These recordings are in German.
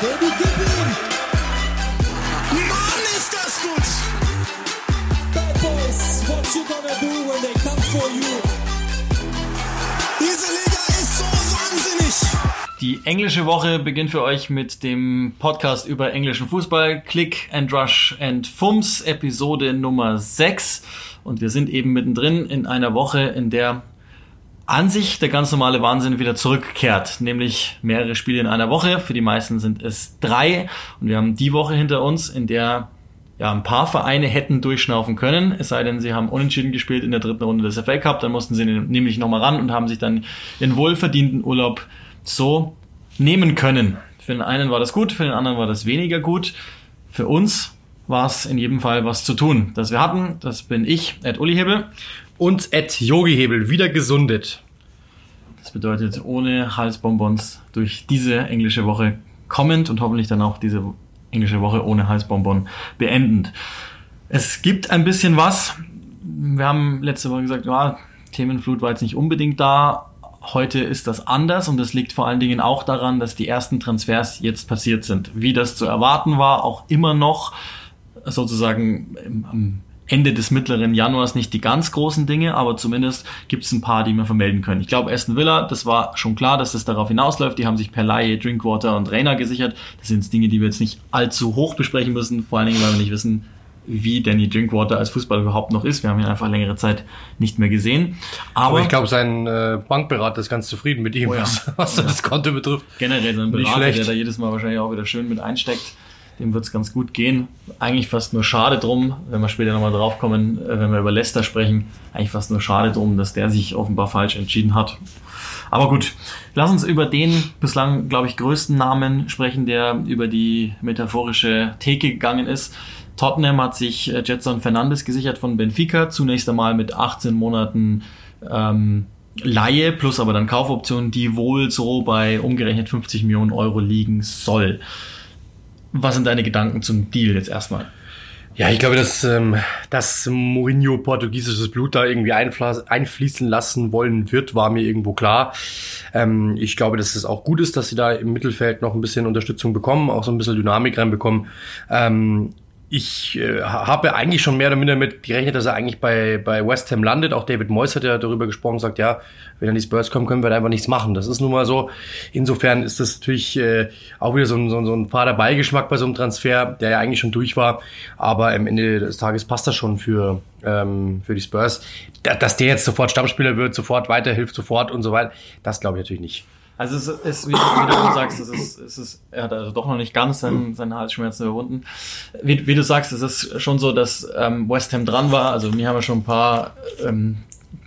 Baby, gib ihm! Mann, ist das gut! Bad Boys, what you gonna do when they come for you? Diese Liga ist so wahnsinnig! Die englische Woche beginnt für euch mit dem Podcast über englischen Fußball, Click and Rush and Fums, Episode Nummer 6. Und wir sind eben mittendrin in einer Woche, in der an sich der ganz normale Wahnsinn wieder zurückkehrt, nämlich mehrere Spiele in einer Woche. Für die meisten sind es drei. Und wir haben die Woche hinter uns, in der ja, ein paar Vereine hätten durchschnaufen können, es sei denn, sie haben unentschieden gespielt in der dritten Runde des FA Cup, dann mussten sie nämlich nochmal ran und haben sich dann in wohlverdienten Urlaub so nehmen können. Für den einen war das gut, für den anderen war das weniger gut. Für uns war es in jedem Fall was zu tun. Das wir hatten, das bin ich, Ed Uli Hebel. Und Ed Yogi Hebel wieder gesundet. Das bedeutet, ohne Halsbonbons durch diese englische Woche kommend und hoffentlich dann auch diese englische Woche ohne Halsbonbon beendend. Es gibt ein bisschen was. Wir haben letzte Woche gesagt, ja, Themenflut war jetzt nicht unbedingt da. Heute ist das anders und das liegt vor allen Dingen auch daran, dass die ersten Transfers jetzt passiert sind. Wie das zu erwarten war, auch immer noch sozusagen am Ende des mittleren Januars nicht die ganz großen Dinge, aber zumindest gibt es ein paar, die wir vermelden können. Ich glaube, Aston Villa, das war schon klar, dass das darauf hinausläuft. Die haben sich per Laie Drinkwater und Rainer gesichert. Das sind Dinge, die wir jetzt nicht allzu hoch besprechen müssen, vor allen Dingen, weil wir nicht wissen, wie Danny Drinkwater als Fußballer überhaupt noch ist. Wir haben ihn einfach längere Zeit nicht mehr gesehen. Aber, Aber ich glaube, sein äh, Bankberater ist ganz zufrieden mit ihm, Oh ja. was, was Oh ja. das Konto betrifft. generell sein Berater, der da jedes Mal wahrscheinlich auch wieder schön mit einsteckt. Dem wird's ganz gut gehen. Eigentlich fast nur schade drum, wenn wir später nochmal draufkommen, äh, wenn wir über Leicester sprechen, eigentlich fast nur schade drum, dass der sich offenbar falsch entschieden hat. Aber gut, lass uns über den bislang, glaube ich, größten Namen sprechen, der über die metaphorische Theke gegangen ist. Tottenham hat sich äh, Jetson Fernandes gesichert von Benfica, zunächst einmal mit 18 Monaten ähm, Laie plus aber dann Kaufoption, die wohl so bei umgerechnet 50 Millionen Euro liegen soll. Was sind deine Gedanken zum Deal jetzt erstmal? Ja, ich glaube, dass, ähm, dass Mourinho portugiesisches Blut da irgendwie einfließen lassen wollen wird, war mir irgendwo klar. Ähm, ich glaube, dass es auch gut ist, dass sie da im Mittelfeld noch ein bisschen Unterstützung bekommen, auch so ein bisschen Dynamik reinbekommen. Ähm, ich äh, habe eigentlich schon mehr oder minder damit gerechnet, dass er eigentlich bei, bei West Ham landet. Auch David Moyes hat ja darüber gesprochen, sagt, ja, wenn dann die Spurs kommen, können wir da einfach nichts machen. Das ist nun mal so. Insofern ist das natürlich äh, auch wieder so ein, so, ein- so ein fader Beigeschmack bei so einem Transfer, der ja eigentlich schon durch war. Aber am Ende des Tages passt das schon für, ähm, für die Spurs. Da, dass der jetzt sofort Stammspieler wird, sofort weiterhilft, sofort und so weiter, das glaube ich natürlich nicht. Also es ist, wie, wie du sagst, es ist, es ist, er hat also doch noch nicht ganz seinen, seine Halsschmerzen überwunden. Wie, wie du sagst, es ist schon so, dass ähm, West Ham dran war. Also mir haben wir schon ein paar ähm,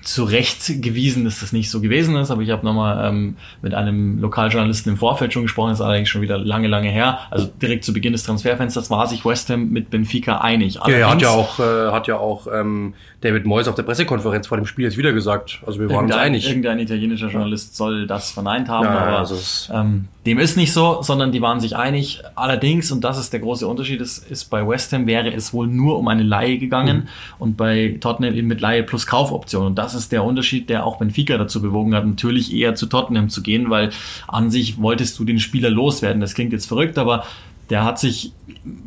zu Recht gewiesen, dass das nicht so gewesen ist, aber ich habe nochmal ähm, mit einem Lokaljournalisten im Vorfeld schon gesprochen, das ist allerdings schon wieder lange, lange her. Also direkt zu Beginn des Transferfensters war sich West Ham mit Benfica einig. Ja, er hat Allerdings- ja auch, äh, hat ja auch ähm, David Moyes auf der Pressekonferenz vor dem Spiel jetzt wieder gesagt. Also wir waren uns einig. irgendein italienischer Journalist soll das verneint haben, Ja, aber also ähm, dem ist nicht so, sondern die waren sich einig. Allerdings, und das ist der große Unterschied, ist, ist bei West Ham wäre es wohl nur um eine Laie gegangen Mhm. und bei Tottenham eben mit Laie plus Kaufoption. Und das ist der Unterschied, der auch Benfica dazu bewogen hat, natürlich eher zu Tottenham zu gehen, weil an sich wolltest du den Spieler loswerden. Das klingt jetzt verrückt, aber der hat sich,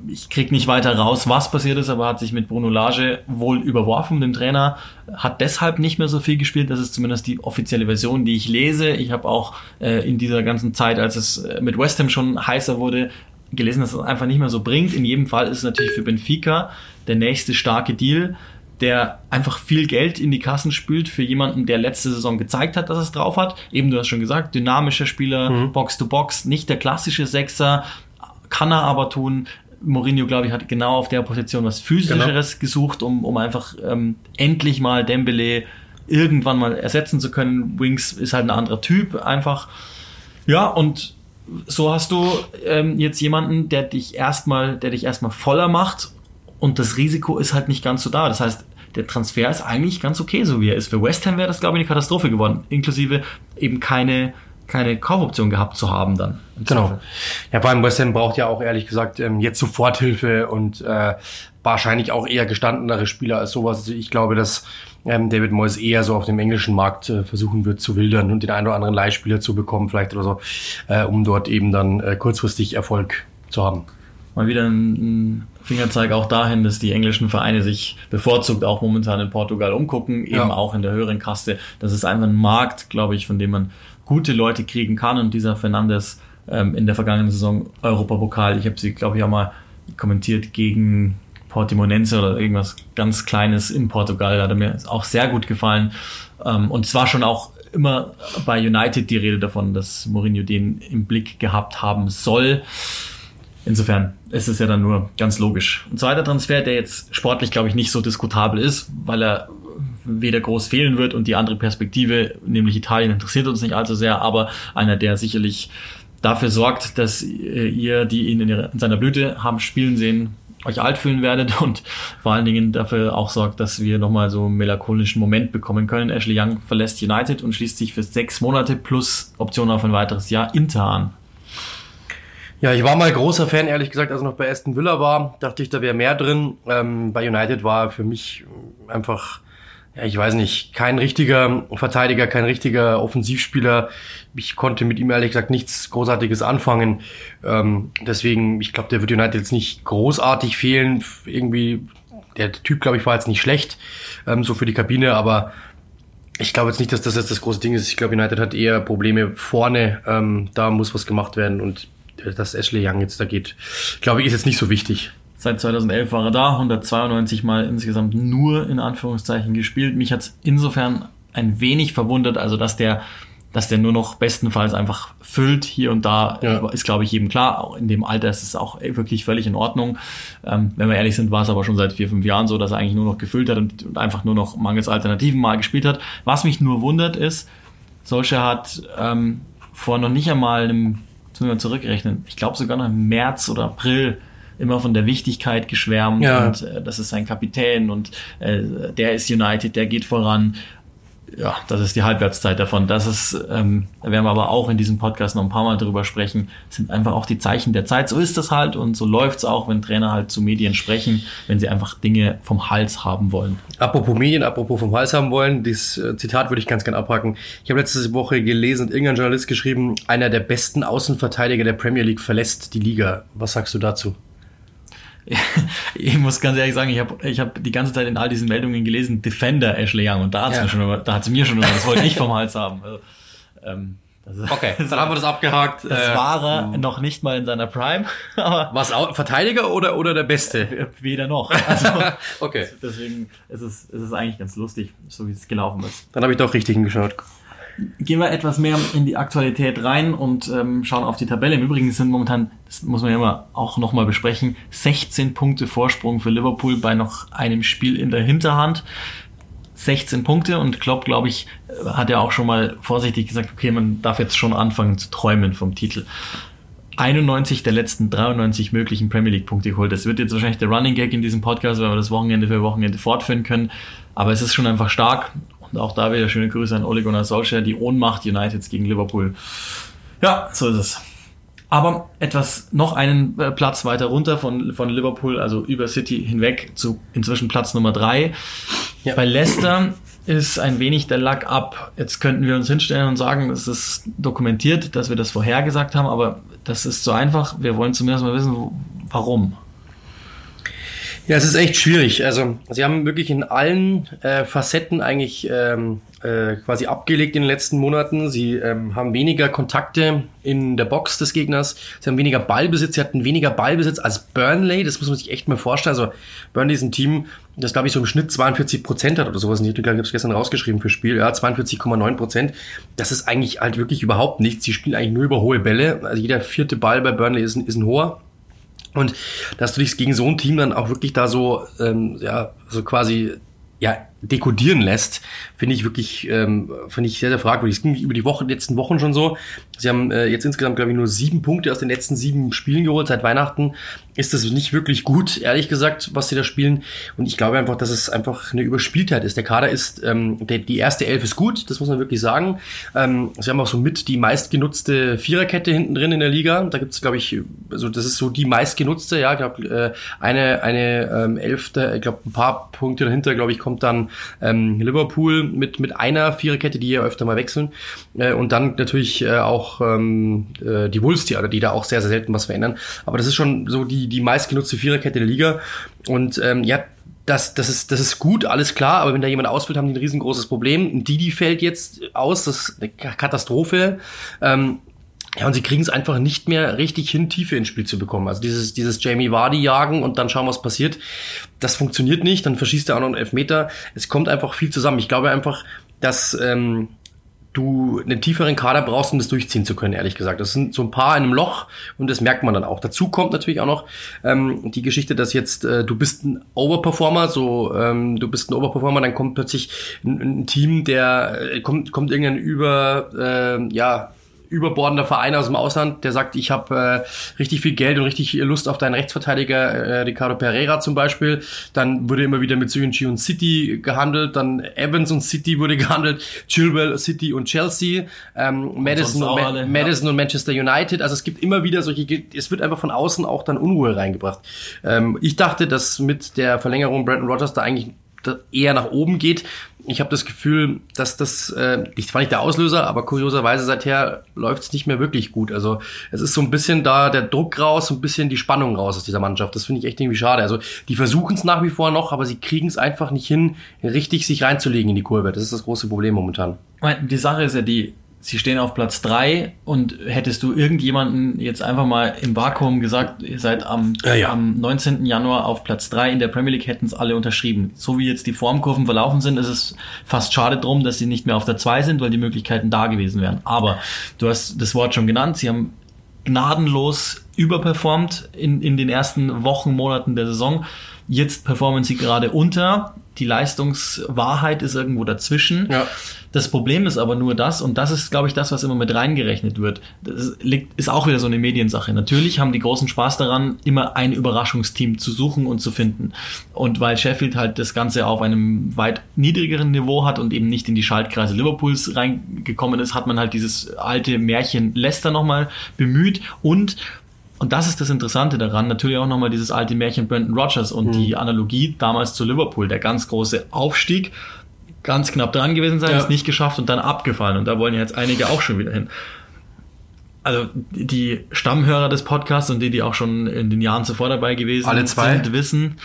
ich krieg nicht weiter raus, was passiert ist, aber hat sich mit Bruno Lage wohl überworfen, dem Trainer, hat deshalb nicht mehr so viel gespielt. Das ist zumindest die offizielle Version, die ich lese. Ich habe auch äh, in dieser ganzen Zeit, als es äh, mit West Ham schon heißer wurde, gelesen, dass es einfach nicht mehr so bringt. In jedem Fall ist es natürlich für Benfica der nächste starke Deal, der einfach viel Geld in die Kassen spült für jemanden, der letzte Saison gezeigt hat, dass es drauf hat. Eben, du hast schon gesagt, dynamischer Spieler, Box to Box, nicht der klassische Sechser, kann er aber tun. Mourinho, glaube ich, hat genau auf der Position was Physischeres gesucht, um, um einfach ähm, endlich mal Dembele irgendwann mal ersetzen zu können. Wings ist halt ein anderer Typ einfach. Ja, und so hast du ähm, jetzt jemanden, der dich erstmal, der dich erstmal voller macht und das Risiko ist halt nicht ganz so da. Das heißt, der Transfer ist eigentlich ganz okay, so wie er ist. Für West Ham wäre das, glaube ich, eine Katastrophe geworden, inklusive eben keine keine Kaufoption gehabt zu haben dann. Genau. Ja, vor allem West Ham braucht ja auch ehrlich gesagt ähm, jetzt Soforthilfe und äh, wahrscheinlich auch eher gestandenere Spieler als sowas. Also ich glaube, dass ähm, David Moyes eher so auf dem englischen Markt äh, versuchen wird zu wildern und den einen oder anderen Leihspieler zu bekommen vielleicht oder so, äh, um dort eben dann äh, kurzfristig Erfolg zu haben. Mal wieder ein Fingerzeig auch dahin, dass die englischen Vereine sich bevorzugt auch momentan in Portugal umgucken, eben ja. auch in der höheren Kaste. Das ist einfach ein Markt, glaube ich, von dem man gute Leute kriegen kann und dieser Fernandes ähm, in der vergangenen Saison Europapokal, ich habe sie, glaube ich, auch mal kommentiert gegen Portimonense oder irgendwas ganz Kleines in Portugal. Da hat er mir auch sehr gut gefallen. Ähm, und es war schon auch immer bei United die Rede davon, dass Mourinho den im Blick gehabt haben soll. Insofern ist es ja dann nur ganz logisch. Ein zweiter Transfer, der jetzt sportlich, glaube ich, nicht so diskutabel ist, weil er weder groß fehlen wird und die andere Perspektive, nämlich Italien, interessiert uns nicht allzu sehr, aber einer, der sicherlich dafür sorgt, dass ihr, die ihn in, ihrer, in seiner Blüte haben spielen sehen, euch alt fühlen werdet und vor allen Dingen dafür auch sorgt, dass wir nochmal so einen melancholischen Moment bekommen können. Ashley Young verlässt United und schließt sich für sechs Monate plus Option auf ein weiteres Jahr Inter an. Ja, ich war mal großer Fan, ehrlich gesagt, als ich noch bei Aston Villa war. Dachte ich, da wäre mehr drin. Ähm, bei United war für mich einfach ja, ich weiß nicht, kein richtiger Verteidiger, kein richtiger Offensivspieler. Ich konnte mit ihm ehrlich gesagt nichts Großartiges anfangen. Ähm, deswegen, ich glaube, der wird United jetzt nicht großartig fehlen. Irgendwie, der Typ, glaube ich, war jetzt nicht schlecht, ähm, so für die Kabine, aber ich glaube jetzt nicht, dass das jetzt das große Ding ist. Ich glaube, United hat eher Probleme vorne. Ähm, da muss was gemacht werden und dass Ashley Young jetzt da geht, glaube ich, ist jetzt nicht so wichtig. Seit 2011 war er da, 192 Mal insgesamt nur in Anführungszeichen gespielt. Mich hat es insofern ein wenig verwundert, also dass der, dass der nur noch bestenfalls einfach füllt hier und da, ja. ist glaube ich jedem klar. Auch in dem Alter ist es auch wirklich völlig in Ordnung. Ähm, wenn wir ehrlich sind, war es aber schon seit vier, fünf Jahren so, dass er eigentlich nur noch gefüllt hat und, und einfach nur noch mangels Alternativen mal gespielt hat. Was mich nur wundert ist, Solskjaer hat ähm, vor noch nicht einmal einem, jetzt müssen wir zurückrechnen, ich glaube sogar noch im März oder April immer von der Wichtigkeit geschwärmt ja. und äh, das ist sein Kapitän und äh, der ist United, der geht voran. Ja, das ist die Halbwertszeit davon. Das ist, ähm, da werden wir aber auch in diesem Podcast noch ein paar Mal drüber sprechen, sind einfach auch die Zeichen der Zeit. So ist das halt und so läuft's auch, wenn Trainer halt zu Medien sprechen, wenn sie einfach Dinge vom Hals haben wollen. Apropos Medien, apropos vom Hals haben wollen, dieses äh, Zitat würde ich ganz gerne abhaken. Ich habe letzte Woche gelesen, irgendein Journalist geschrieben, einer der besten Außenverteidiger der Premier League verlässt die Liga. Was sagst du dazu? ich muss ganz ehrlich sagen, ich habe ich hab die ganze Zeit in all diesen Meldungen gelesen, Defender Ashley Young und da hat es ja. mir, da hat's mir schon, das wollte ich vom Hals haben. Also, ähm, ist, okay, dann haben wir das abgehakt. Das äh, war er hm. noch nicht mal in seiner Prime. Was Verteidiger oder oder der Beste? Weder noch. Also, okay. Deswegen ist es, ist es eigentlich ganz lustig, so wie es gelaufen ist. Dann habe ich doch richtig hingeschaut gehen wir etwas mehr in die Aktualität rein und ähm, schauen auf die Tabelle. Im Übrigen sind momentan, das muss man ja immer auch nochmal besprechen, 16 Punkte Vorsprung für Liverpool bei noch einem Spiel in der Hinterhand. 16 Punkte und Klopp, glaube ich, hat ja auch schon mal vorsichtig gesagt, okay, man darf jetzt schon anfangen zu träumen vom Titel. 91 der letzten 93 möglichen Premier League Punkte geholt. Das wird jetzt wahrscheinlich der Running Gag in diesem Podcast, weil wir das Wochenende für Wochenende fortführen können. Aber es ist schon einfach stark auch da wieder schöne Grüße an Ole Gunnar Solskjaer, die Ohnmacht Uniteds gegen Liverpool. Ja, so ist es. Aber etwas noch einen äh, Platz weiter runter von, von Liverpool, also über City hinweg zu inzwischen Platz Nummer drei. Ja. Bei Leicester ist ein wenig der Lack ab. Jetzt könnten wir uns hinstellen und sagen, es ist dokumentiert, dass wir das vorhergesagt haben, aber das ist so einfach. Wir wollen zumindest mal wissen, warum. Ja, es ist echt schwierig. Also, sie haben wirklich in allen äh, Facetten eigentlich ähm, äh, quasi abgelegt in den letzten Monaten. Sie ähm, haben weniger Kontakte in der Box des Gegners. Sie haben weniger Ballbesitz. Sie hatten weniger Ballbesitz als Burnley. Das muss man sich echt mal vorstellen. Also, Burnley ist ein Team, das glaube ich so im Schnitt 42 Prozent hat oder sowas. Ich habe es gestern rausgeschrieben für Spiel. Ja, 42,9 Prozent. Das ist eigentlich halt wirklich überhaupt nichts. Sie spielen eigentlich nur über hohe Bälle. Also, jeder vierte Ball bei Burnley ist ist ein hoher. Und dass du dich gegen so ein Team dann auch wirklich da so, ähm, ja, so quasi, ja, dekodieren lässt, finde ich wirklich, ähm, finde ich sehr, sehr fragwürdig. Es ging über die Woche, letzten Wochen schon so. Sie haben äh, jetzt insgesamt, glaube ich, nur sieben Punkte aus den letzten sieben Spielen geholt seit Weihnachten. Ist das nicht wirklich gut, ehrlich gesagt, was sie da spielen. Und ich glaube einfach, dass es einfach eine Überspieltheit ist. Der Kader ist, ähm, der, die erste Elf ist gut, das muss man wirklich sagen. Ähm, sie haben auch so mit die meistgenutzte Viererkette hinten drin in der Liga. Da gibt es, glaube ich, also das ist so die meistgenutzte, ja, ich glaube, äh, eine, eine ähm, Elfte, ich glaube, ein paar Punkte dahinter, glaube ich, kommt dann ähm, Liverpool mit, mit einer Viererkette, die ja öfter mal wechseln. Äh, und dann natürlich äh, auch ähm, äh, die Wolves, die, die da auch sehr, sehr selten was verändern. Aber das ist schon so die, die meistgenutzte Viererkette der Liga. Und ähm, ja, das, das, ist, das ist gut, alles klar, aber wenn da jemand ausfällt, haben die ein riesengroßes Problem. Didi fällt jetzt aus, das ist eine Katastrophe. Ähm, ja, und sie kriegen es einfach nicht mehr richtig hin, Tiefe ins Spiel zu bekommen. Also dieses, dieses Jamie Vardy jagen und dann schauen, was passiert, das funktioniert nicht. Dann verschießt er auch noch einen Elfmeter. Es kommt einfach viel zusammen. Ich glaube einfach, dass ähm, du einen tieferen Kader brauchst, um das durchziehen zu können, ehrlich gesagt. Das sind so ein paar in einem Loch und das merkt man dann auch. Dazu kommt natürlich auch noch ähm, die Geschichte, dass jetzt äh, du bist ein Overperformer, so ähm, du bist ein Overperformer, dann kommt plötzlich ein, ein Team, der äh, kommt kommt irgendein über äh, ja überbordender Verein aus dem Ausland, der sagt, ich habe äh, richtig viel Geld und richtig Lust auf deinen Rechtsverteidiger äh, Ricardo Pereira zum Beispiel. Dann wurde immer wieder mit Soyunchi und City gehandelt, dann Evans und City wurde gehandelt, Chilwell, City und Chelsea, ähm, Madison, und, Ma alle, Madison ja. und Manchester United. Also es gibt immer wieder solche, es wird einfach von außen auch dann Unruhe reingebracht. Ähm, ich dachte, dass mit der Verlängerung Brandon Rogers da eigentlich eher nach oben geht ich habe das Gefühl, dass das, äh, ich war nicht der Auslöser, aber kurioserweise seither läuft es nicht mehr wirklich gut. Also es ist so ein bisschen da der Druck raus, so ein bisschen die Spannung raus aus dieser Mannschaft. Das finde ich echt irgendwie schade. Also die versuchen es nach wie vor noch, aber sie kriegen es einfach nicht hin, richtig sich reinzulegen in die Kurve. Das ist das große Problem momentan. Die Sache ist ja die, sie stehen auf Platz drei und hättest du irgendjemanden jetzt einfach mal im Vakuum gesagt, ihr seid am, ja, ja. am 19. Januar auf Platz drei in der Premier League, hätten es alle unterschrieben. So wie jetzt die Formkurven verlaufen sind, ist es fast schade drum, dass sie nicht mehr auf der zwei sind, weil die Möglichkeiten da gewesen wären. Aber du hast das Wort schon genannt, sie haben gnadenlos überperformt in, in den ersten Wochen, Monaten der Saison. Jetzt performen sie gerade unter. Die Leistungswahrheit ist irgendwo dazwischen. Ja. Das Problem ist aber nur das, und das ist, glaube ich, das, was immer mit reingerechnet wird. Das liegt, ist auch wieder so eine Mediensache. Natürlich haben die großen Spaß daran, immer ein Überraschungsteam zu suchen und zu finden. Und weil Sheffield halt das Ganze auf einem weit niedrigeren Niveau hat und eben nicht in die Schaltkreise Liverpools reingekommen ist, hat man halt dieses alte Märchen Leicester nochmal bemüht und und das ist das Interessante daran, natürlich auch nochmal dieses alte Märchen Brandon Rogers und mhm. die Analogie damals zu Liverpool, der ganz große Aufstieg, ganz knapp dran gewesen sein, ja. ist nicht geschafft und dann abgefallen. Und da wollen ja jetzt einige auch schon wieder hin. Also die Stammhörer des Podcasts und die, die auch schon in den Jahren zuvor dabei gewesen alle zwei. sind, wissen,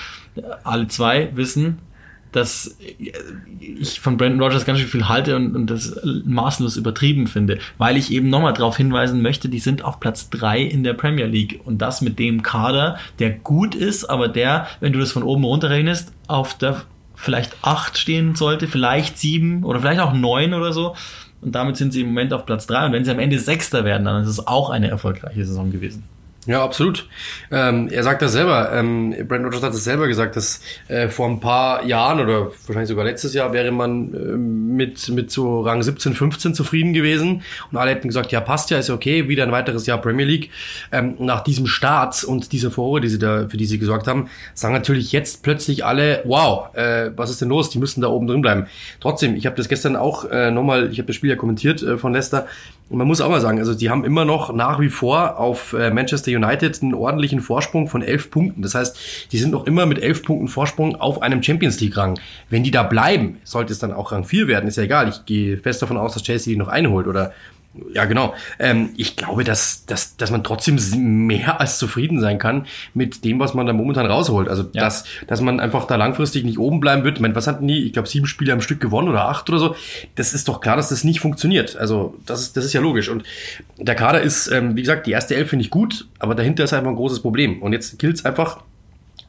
alle zwei wissen, dass ich von Brandon Rogers ganz schön viel halte und, und das maßlos übertrieben finde, weil ich eben nochmal darauf hinweisen möchte, die sind auf Platz drei in der Premier League und das mit dem Kader, der gut ist, aber der, wenn du das von oben runterrechnest, auf der vielleicht acht stehen sollte, vielleicht sieben oder vielleicht auch neun oder so. Und damit sind sie im Moment auf Platz drei. Und wenn sie am Ende Sechster werden, dann ist es auch eine erfolgreiche Saison gewesen. Ja, absolut. Ähm, er sagt das selber. Ähm, Brandon Rogers hat es selber gesagt, dass äh, vor ein paar Jahren oder wahrscheinlich sogar letztes Jahr wäre man äh, mit, mit so Rang 17, 15 zufrieden gewesen. Und alle hätten gesagt, ja, passt ja, ist okay, wieder ein weiteres Jahr Premier League. Ähm, nach diesem Start und dieser Furore, die sie da, für die sie gesorgt haben, sagen natürlich jetzt plötzlich alle, wow, äh, was ist denn los? Die müssen da oben drin bleiben. Trotzdem, ich habe das gestern auch äh, nochmal, ich habe das Spiel ja kommentiert äh, von Leicester. Man muss auch mal sagen, also die haben immer noch nach wie vor auf äh, Manchester United einen ordentlichen Vorsprung von elf Punkten. Das heißt, die sind noch immer mit elf Punkten Vorsprung auf einem Champions League Rang. Wenn die da bleiben, sollte es dann auch Rang 4 werden, ist ja egal. Ich gehe fest davon aus, dass Chelsea die noch einholt oder ja, genau. Ähm, ich glaube, dass, dass, dass man trotzdem mehr als zufrieden sein kann mit dem, was man da momentan rausholt. Also, ja. dass, dass man einfach da langfristig nicht oben bleiben wird. Ich meine, was hatten die? Ich glaube, sieben Spiele am Stück gewonnen oder acht oder so. Das ist doch klar, dass das nicht funktioniert. Also, das ist, das ist ja logisch. Und der Kader ist, ähm, wie gesagt, die erste Elf finde ich gut, aber dahinter ist einfach ein großes Problem. Und jetzt gilt es einfach,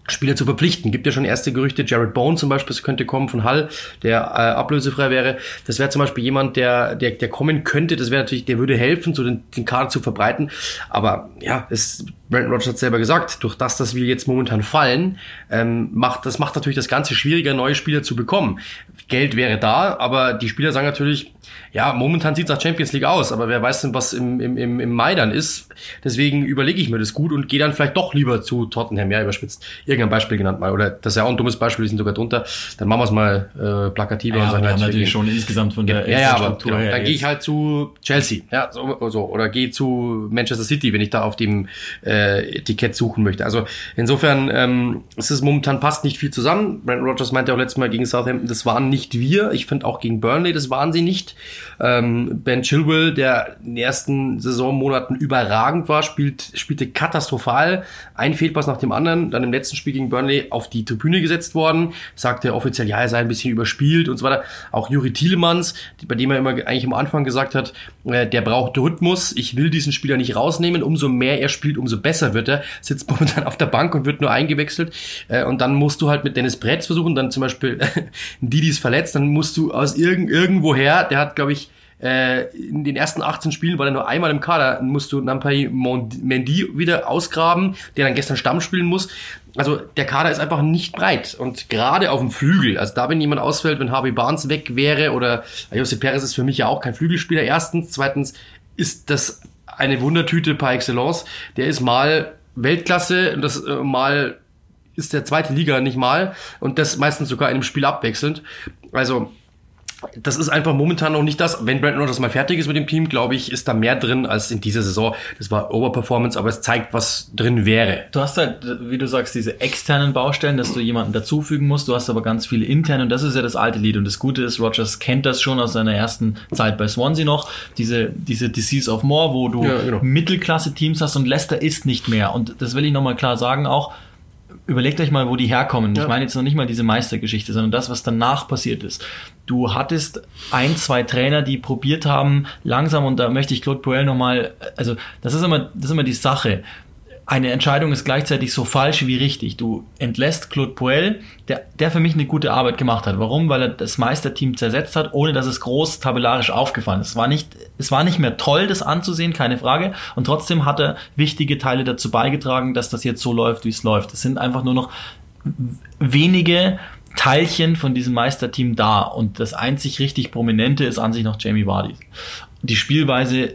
Spieler zu verpflichten. Gibt ja schon erste Gerüchte, Jared Bone zum Beispiel könnte kommen von Hall, der äh, ablösefrei wäre. Das wäre zum Beispiel jemand, der, der, der kommen könnte. Das wäre natürlich, der würde helfen, so den, den Kader zu verbreiten. Aber ja, es Brandon Rogers hat selber gesagt, durch das, dass wir jetzt momentan fallen, ähm, macht das macht natürlich das Ganze schwieriger, neue Spieler zu bekommen. Geld wäre da, aber die Spieler sagen natürlich, ja, momentan sieht es nach Champions League aus, aber wer weiß denn, was im, im, im, im Mai dann ist. Deswegen überlege ich mir das gut und gehe dann vielleicht doch lieber zu Tottenham, ja, überspitzt. Irgendein Beispiel genannt mal. Oder das ist ja auch ein dummes Beispiel, die sind sogar drunter. Dann machen wir es mal äh, plakativer Ja, und sagen wir halt, haben natürlich schon insgesamt von der ja, ja, aber genau, her dann gehe ich halt zu Chelsea, ja, so, so oder gehe zu Manchester City, wenn ich da auf dem äh, Etikett suchen möchte. Also insofern, ähm, es ist momentan passt nicht viel zusammen. Brandon Rogers meinte auch letztes Mal gegen Southampton, das waren nicht wir. Ich finde auch gegen Burnley, das waren sie nicht. Ähm, ben Chilwell, der in den ersten Saisonmonaten überragend war, spielt, spielte katastrophal. Ein Fehlpass nach dem anderen. Dann im letzten Spiel gegen Burnley auf die Tribüne gesetzt worden. Sagte offiziell, ja, er sei ein bisschen überspielt und so weiter. Auch Juri Tielemans, die- bei dem er immer eigentlich am Anfang gesagt hat, äh, der braucht Rhythmus. Ich will diesen Spieler nicht rausnehmen. Umso mehr er spielt, umso besser wird er. Sitzt momentan auf der Bank und wird nur eingewechselt. Äh, und dann musst du halt mit Dennis Bretz versuchen. Dann zum Beispiel Didi ist verletzt. Dann musst du aus irgend, irgendwoher, der hat, glaube ich, äh, in den ersten 18 Spielen war er nur einmal im Kader, musst du Nampay Mendy wieder ausgraben, der dann gestern Stamm spielen muss. Also der Kader ist einfach nicht breit. Und gerade auf dem Flügel, also da wenn jemand ausfällt, wenn Harvey Barnes weg wäre oder Jose Perez ist für mich ja auch kein Flügelspieler. Erstens, zweitens ist das eine Wundertüte par excellence, der ist mal Weltklasse und das äh, mal ist der zweite Liga nicht mal und das meistens sogar in einem Spiel abwechselnd. Also das ist einfach momentan noch nicht das. Wenn Brandon Rodgers mal fertig ist mit dem Team, glaube ich, ist da mehr drin als in dieser Saison. Das war Overperformance, aber es zeigt, was drin wäre. Du hast halt, wie du sagst, diese externen Baustellen, dass du jemanden dazufügen musst. Du hast aber ganz viele interne und das ist ja das alte Lied. Und das Gute ist, Rogers kennt das schon aus seiner ersten Zeit bei Swansea noch. Diese, diese Disease of More, wo du Ja, genau. Mittelklasse-Teams hast und Leicester ist nicht mehr. Und das will ich nochmal klar sagen auch. Überlegt euch mal, wo die herkommen. Ja. Ich meine jetzt noch nicht mal diese Meistergeschichte, sondern das, was danach passiert ist. Du hattest ein, zwei Trainer, die probiert haben, langsam, und da möchte ich Claude Puel nochmal, also das ist immer, das ist immer die Sache. Eine Entscheidung ist gleichzeitig so falsch wie richtig. Du entlässt Claude Puel, der, der für mich eine gute Arbeit gemacht hat. Warum? Weil er das Meisterteam zersetzt hat, ohne dass es groß tabellarisch aufgefallen ist. Es war nicht, es war nicht mehr toll, das anzusehen, keine Frage. Und trotzdem hat er wichtige Teile dazu beigetragen, dass das jetzt so läuft, wie es läuft. Es sind einfach nur noch wenige Teilchen von diesem Meisterteam da. Und das einzig richtig Prominente ist an sich noch Jamie Vardy. Die Spielweise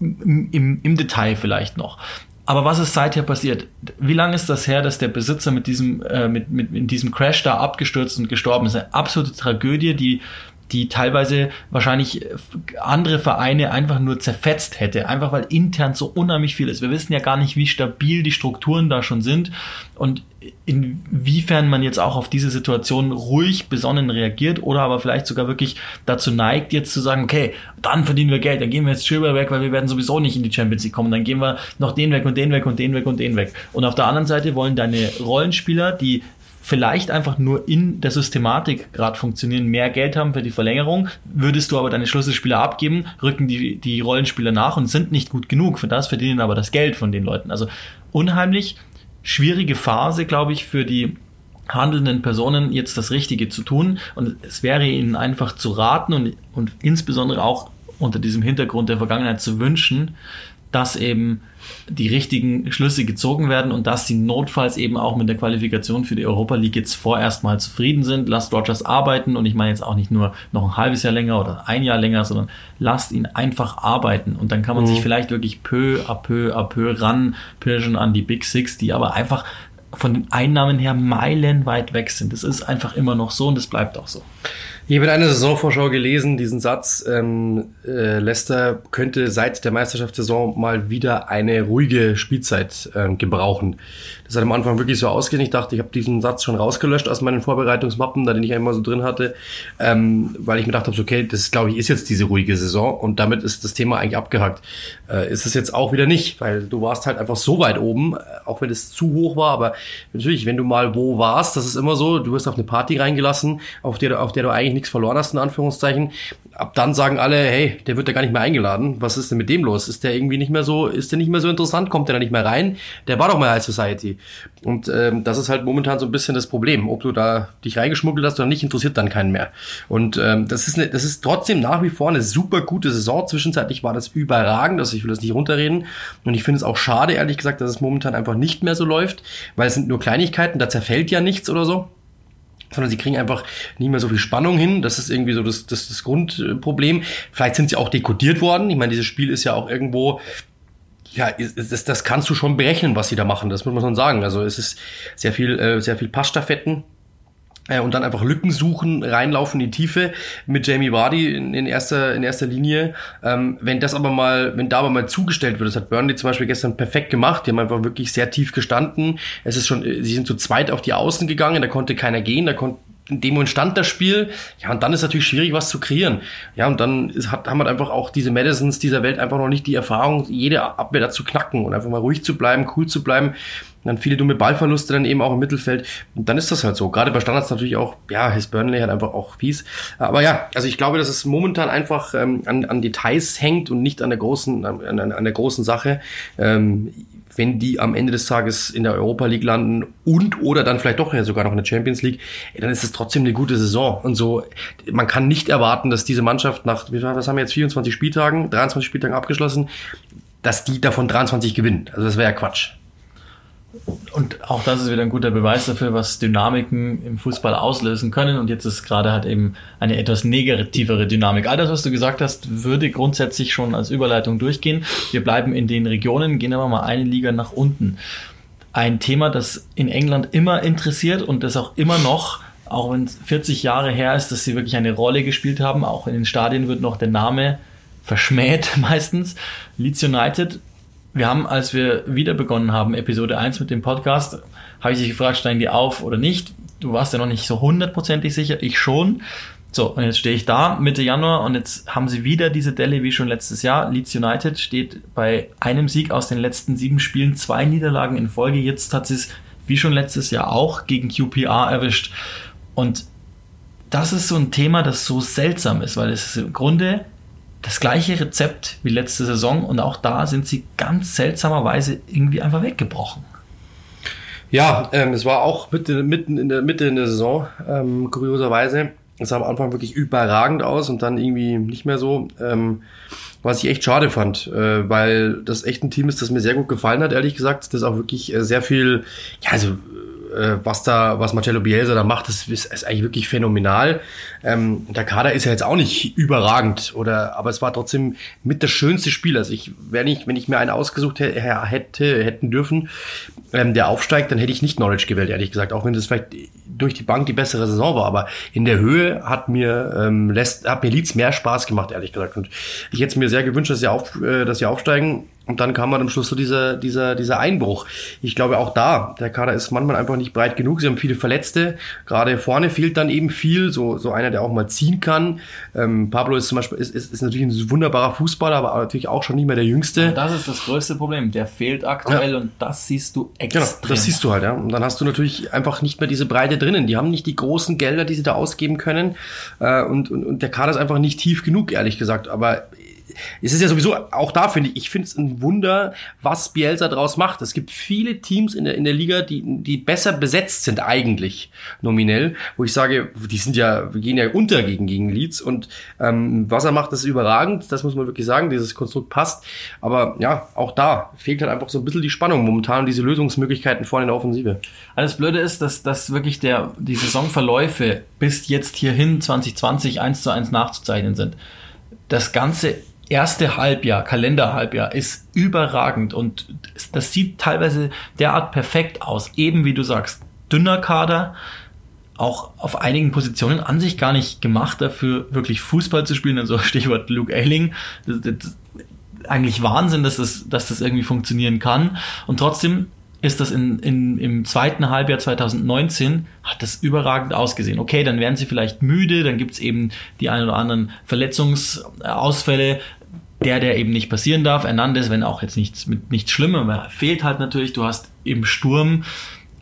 im, im, im Detail vielleicht noch. Aber was ist seither passiert? Wie lange ist das her, dass der Besitzer mit diesem, äh, mit, mit, in diesem Crash da abgestürzt und gestorben ist? Eine absolute Tragödie, die, die teilweise wahrscheinlich andere Vereine einfach nur zerfetzt hätte. Einfach weil intern so unheimlich viel ist. Wir wissen ja gar nicht, wie stabil die Strukturen da schon sind und inwiefern man jetzt auch auf diese Situation ruhig, besonnen reagiert oder aber vielleicht sogar wirklich dazu neigt, jetzt zu sagen, okay, dann verdienen wir Geld, dann gehen wir jetzt Chilwell weg, weil wir werden sowieso nicht in die Champions League kommen, dann gehen wir noch den weg und den weg und den weg und den weg. Und auf der anderen Seite wollen deine Rollenspieler, die vielleicht einfach nur in der Systematik gerade funktionieren, mehr Geld haben für die Verlängerung, würdest du aber deine Schlüsselspieler abgeben, rücken die, die Rollenspieler nach und sind nicht gut genug. Für das verdienen aber das Geld von den Leuten. Also unheimlich schwierige Phase, glaube ich, für die handelnden Personen jetzt das Richtige zu tun. Und es wäre ihnen einfach zu raten und, und insbesondere auch unter diesem Hintergrund der Vergangenheit zu wünschen, dass eben die richtigen Schlüsse gezogen werden und dass sie notfalls eben auch mit der Qualifikation für die Europa League jetzt vorerst mal zufrieden sind. Lasst Rogers arbeiten und ich meine jetzt auch nicht nur noch ein halbes Jahr länger oder ein Jahr länger, sondern lasst ihn einfach arbeiten und dann kann man Mhm. sich vielleicht wirklich peu à peu à peu ranpirschen an die Big Six, die aber einfach von den Einnahmen her meilenweit weg sind. Das ist einfach immer noch so und das bleibt auch so. Ich habe in einer Saisonvorschau gelesen, diesen Satz, ähm, äh, Leicester könnte seit der Meisterschaftssaison mal wieder eine ruhige Spielzeit ähm, gebrauchen. Das hat am Anfang wirklich so ausgehen. Ich dachte, ich habe diesen Satz schon rausgelöscht aus meinen Vorbereitungsmappen, da den ich einmal so drin hatte, ähm, weil ich mir gedacht habe, okay, das glaube ich ist jetzt diese ruhige Saison und damit ist das Thema eigentlich abgehakt. Äh, ist es jetzt auch wieder nicht, weil du warst halt einfach so weit oben, äh, auch wenn es zu hoch war, aber natürlich, wenn du mal wo warst, das ist immer so, du wirst auf eine Party reingelassen, auf der auf der du eigentlich nichts verloren hast, in Anführungszeichen. ab dann sagen alle, hey, der wird ja gar nicht mehr eingeladen. Was ist denn mit dem los? Ist der irgendwie nicht mehr so, ist der nicht mehr so interessant? Kommt der da nicht mehr rein? Der war doch mal High Society. Und ähm, das ist halt momentan so ein bisschen das Problem. Ob du da dich reingeschmuggelt hast oder nicht, interessiert dann keinen mehr. Und ähm, das ist eine, das ist trotzdem nach wie vor eine super gute Saison. Zwischenzeitlich war das überragend, also ich will das nicht runterreden. Und ich finde es auch schade, ehrlich gesagt, dass es momentan einfach nicht mehr so läuft, weil es sind nur Kleinigkeiten, da zerfällt ja nichts oder so sondern sie kriegen einfach nicht mehr so viel Spannung hin. Das ist irgendwie so das, das, das Grundproblem. Vielleicht sind sie auch dekodiert worden. Ich meine, dieses Spiel ist ja auch irgendwo ja, das, das kannst du schon berechnen, was sie da machen. Das muss man schon sagen. Also es ist sehr viel, äh, sehr viel Passstaffetten und dann einfach Lücken suchen, reinlaufen in die Tiefe mit Jamie Vardy in, in erster in erster Linie. Ähm, wenn das aber mal, wenn da aber mal zugestellt wird, das hat Burnley zum Beispiel gestern perfekt gemacht. Die haben einfach wirklich sehr tief gestanden. Es ist schon, sie sind zu zweit auf die Außen gegangen, da konnte keiner gehen, da konnte in dem Moment stand das Spiel. Ja, und dann ist natürlich schwierig, was zu kreieren. Ja, und dann ist, hat, haben wir einfach auch diese Madisons dieser Welt einfach noch nicht die Erfahrung, jede Abwehr da zu knacken und einfach mal ruhig zu bleiben, cool zu bleiben. Dann viele dumme Ballverluste dann eben auch im Mittelfeld. Und dann ist das halt so. Gerade bei Standards natürlich auch, ja, His Burnley hat einfach auch fies. Aber ja, also ich glaube, dass es momentan einfach ähm, an, an Details hängt und nicht an der großen, an, an, an der großen Sache. Ähm, wenn die am Ende des Tages in der Europa League landen und oder dann vielleicht doch ja sogar noch in der Champions League, dann ist es trotzdem eine gute Saison. Und so, man kann nicht erwarten, dass diese Mannschaft nach, was haben wir jetzt, 24 Spieltagen, 23 Spieltagen abgeschlossen, dass die davon 23 gewinnen. Also das wäre ja Quatsch. Und auch das ist wieder ein guter Beweis dafür, was Dynamiken im Fußball auslösen können. Und jetzt ist gerade halt eben eine etwas negativere Dynamik. All das, was du gesagt hast, würde grundsätzlich schon als Überleitung durchgehen. Wir bleiben in den Regionen, gehen aber mal eine Liga nach unten. Ein Thema, das in England immer interessiert und das auch immer noch, auch wenn es 40 Jahre her ist, dass sie wirklich eine Rolle gespielt haben, auch in den Stadien wird noch der Name verschmäht meistens. Leeds United wir haben, als wir wieder begonnen haben, Episode 1 mit dem Podcast, habe ich dich gefragt, steigen die auf oder nicht? Du warst ja noch nicht so hundertprozentig sicher, ich schon. So, und jetzt stehe ich da, Mitte Januar, und jetzt haben sie wieder diese Delle wie schon letztes Jahr. Leeds United steht bei einem Sieg aus den letzten sieben Spielen, zwei Niederlagen in Folge. Jetzt hat sie es wie schon letztes Jahr auch gegen QPR erwischt. Und das ist so ein Thema, das so seltsam ist, weil es ist im Grunde das gleiche Rezept wie letzte Saison und auch da sind sie ganz seltsamerweise irgendwie einfach weggebrochen. Ja, ähm, es war auch mitten, mitten in der Mitte in der Saison, ähm, kurioserweise. Es sah am Anfang wirklich überragend aus und dann irgendwie nicht mehr so. Ähm, was ich echt schade fand, äh, weil das echt ein Team ist, das mir sehr gut gefallen hat, ehrlich gesagt. Das auch wirklich äh, sehr viel, ja, also äh, was da, was Marcello Bielsa da macht, das ist, ist eigentlich wirklich phänomenal. Ähm, der Kader ist ja jetzt auch nicht überragend, oder, aber es war trotzdem mit das schönste Spiel. Also ich, wenn ich, wenn ich mir einen ausgesucht hätte, hätte hätten dürfen, ähm, der aufsteigt, dann hätte ich nicht Norwich gewählt, ehrlich gesagt, auch wenn das vielleicht durch die Bank die bessere Saison war. Aber in der Höhe hat mir, ähm, lässt, hat mir Leeds mehr Spaß gemacht, ehrlich gesagt. Und ich hätte mir sehr gewünscht, dass sie, auf, äh, dass sie aufsteigen. Und dann kam man am Schluss so dieser, dieser, dieser Einbruch. Ich glaube auch da, der Kader ist manchmal einfach nicht breit genug. Sie haben viele Verletzte. Gerade vorne fehlt dann eben viel. So, so einer, der auch mal ziehen kann. Ähm, Pablo ist zum Beispiel, ist, ist, ist natürlich ein wunderbarer Fußballer, aber natürlich auch schon nicht mehr der Jüngste. Und das ist das größte Problem. Der fehlt aktuell ja. und das siehst du extrem. Genau, das siehst du halt, ja. Und dann hast du natürlich einfach nicht mehr diese Breite drinnen. Die haben nicht die großen Gelder, die sie da ausgeben können. Äh, und, und, und der Kader ist einfach nicht tief genug, ehrlich gesagt. Aber es ist ja sowieso auch da finde ich, ich finde es ein Wunder, was Bielsa draus macht. Es gibt viele Teams in der, in der Liga, die, die besser besetzt sind eigentlich nominell, wo ich sage, die sind ja, gehen ja unter gegen, gegen Leeds und ähm, was er macht, das ist überragend, das muss man wirklich sagen, dieses Konstrukt passt. Aber ja, auch da fehlt halt einfach so ein bisschen die Spannung momentan, diese Lösungsmöglichkeiten vorne in der Offensive. Alles Blöde ist, dass, dass wirklich der, die Saisonverläufe bis jetzt hierhin 2020 eins zu eins nachzuzeichnen sind. Das Ganze erste Halbjahr, Kalenderhalbjahr ist überragend und das sieht teilweise derart perfekt aus. Eben wie du sagst, dünner Kader, auch auf einigen Positionen an sich gar nicht gemacht dafür, wirklich Fußball zu spielen. Also Stichwort Luke Ayling. Das, das, eigentlich Wahnsinn, dass das, dass das irgendwie funktionieren kann. Und trotzdem ist das in, in, im zweiten Halbjahr 2019, hat das überragend ausgesehen. Okay, dann werden sie vielleicht müde, dann gibt's eben die ein oder anderen Verletzungsausfälle, der, der eben nicht passieren darf. Hernandez, wenn auch jetzt nichts mit nichts Schlimmem, aber fehlt halt natürlich. Du hast im Sturm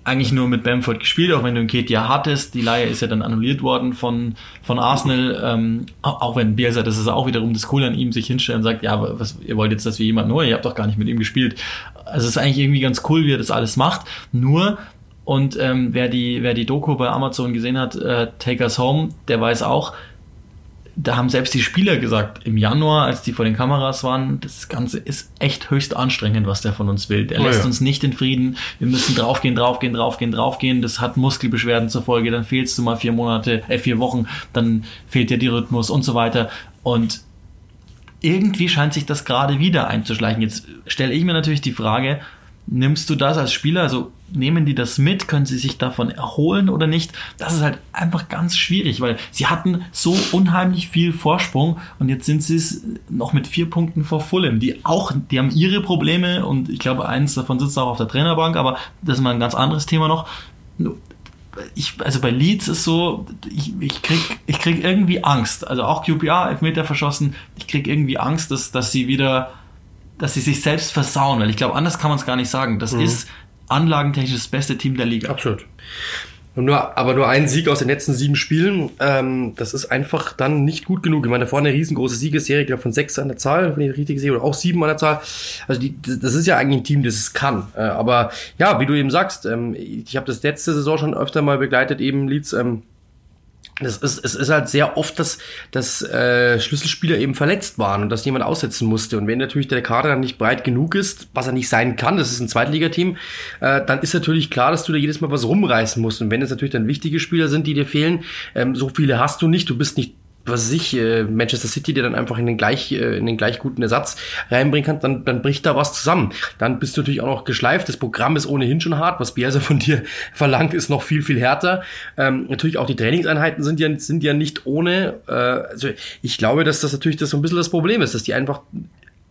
eigentlich nur mit Bamford gespielt, auch wenn du Ketia hattest. Die Leihe ist ja dann annulliert worden von, von Arsenal. Ähm, auch wenn Bielsa, das ist auch wiederum das Coole an ihm, sich hinstellt und sagt, ja, was, ihr wollt jetzt, dass wir jemanden holen, ihr habt doch gar nicht mit ihm gespielt. Also es ist eigentlich irgendwie ganz cool, wie er das alles macht. Nur, und ähm, wer, die, wer die Doku bei Amazon gesehen hat, äh, Take Us Home, der weiß auch, da haben selbst die Spieler gesagt, im Januar, als die vor den Kameras waren, das Ganze ist echt höchst anstrengend, was der von uns will. Der Oh lässt ja. uns nicht in Frieden. Wir müssen draufgehen, draufgehen, draufgehen, draufgehen. Das hat Muskelbeschwerden zur Folge. Dann fehlst du mal vier Monate, äh, vier Wochen. Dann fehlt dir die Rhythmus und so weiter. Und irgendwie scheint sich das gerade wieder einzuschleichen. Jetzt stelle ich mir natürlich die Frage, nimmst du das als Spieler, also nehmen die das mit, können sie sich davon erholen oder nicht? Das ist halt einfach ganz schwierig, weil sie hatten so unheimlich viel Vorsprung und jetzt sind sie es noch mit vier Punkten vor Fulham, die auch, die haben ihre Probleme und ich glaube, eins davon sitzt auch auf der Trainerbank, aber das ist mal ein ganz anderes Thema noch. Ich, also bei Leeds ist so, ich, ich, krieg, ich krieg irgendwie Angst. Also auch QPR, Elfmeter verschossen, ich krieg irgendwie Angst, dass, dass sie wieder, dass sie sich selbst versauen, weil ich glaube, anders kann man es gar nicht sagen. Das ist anlagentechnisch das beste Team der Liga. Absolut. Und nur, aber nur ein Sieg aus den letzten sieben Spielen, ähm, das ist einfach dann nicht gut genug. Ich meine, da vorne eine riesengroße Siegesserie, ich glaube von sechs an der Zahl, wenn ich richtig sehe, oder auch sieben an der Zahl. Also die, das ist ja eigentlich ein Team, das es kann. Äh, aber ja, wie du eben sagst, ähm, ich habe das letzte Saison schon öfter mal begleitet, eben Leeds. Ähm, das ist, es ist halt sehr oft, dass, dass äh, Schlüsselspieler eben verletzt waren und dass jemand aussetzen musste. Und wenn natürlich der Kader dann nicht breit genug ist, was er nicht sein kann, das ist ein Zweitligateam, äh, dann ist natürlich klar, dass du da jedes Mal was rumreißen musst. Und wenn es natürlich dann wichtige Spieler sind, die dir fehlen, ähm, so viele hast du nicht, du bist nicht was ich, äh, Manchester City, der dann einfach in den gleich, äh, in den gleich guten Ersatz reinbringen kann, dann, dann bricht da was zusammen. Dann bist du natürlich auch noch geschleift. Das Programm ist ohnehin schon hart. Was Bielsa von dir verlangt, ist noch viel, viel härter. Ähm, natürlich auch die Trainingseinheiten sind ja, sind ja nicht ohne. Äh, also ich glaube, dass das natürlich das so ein bisschen das Problem ist, dass die einfach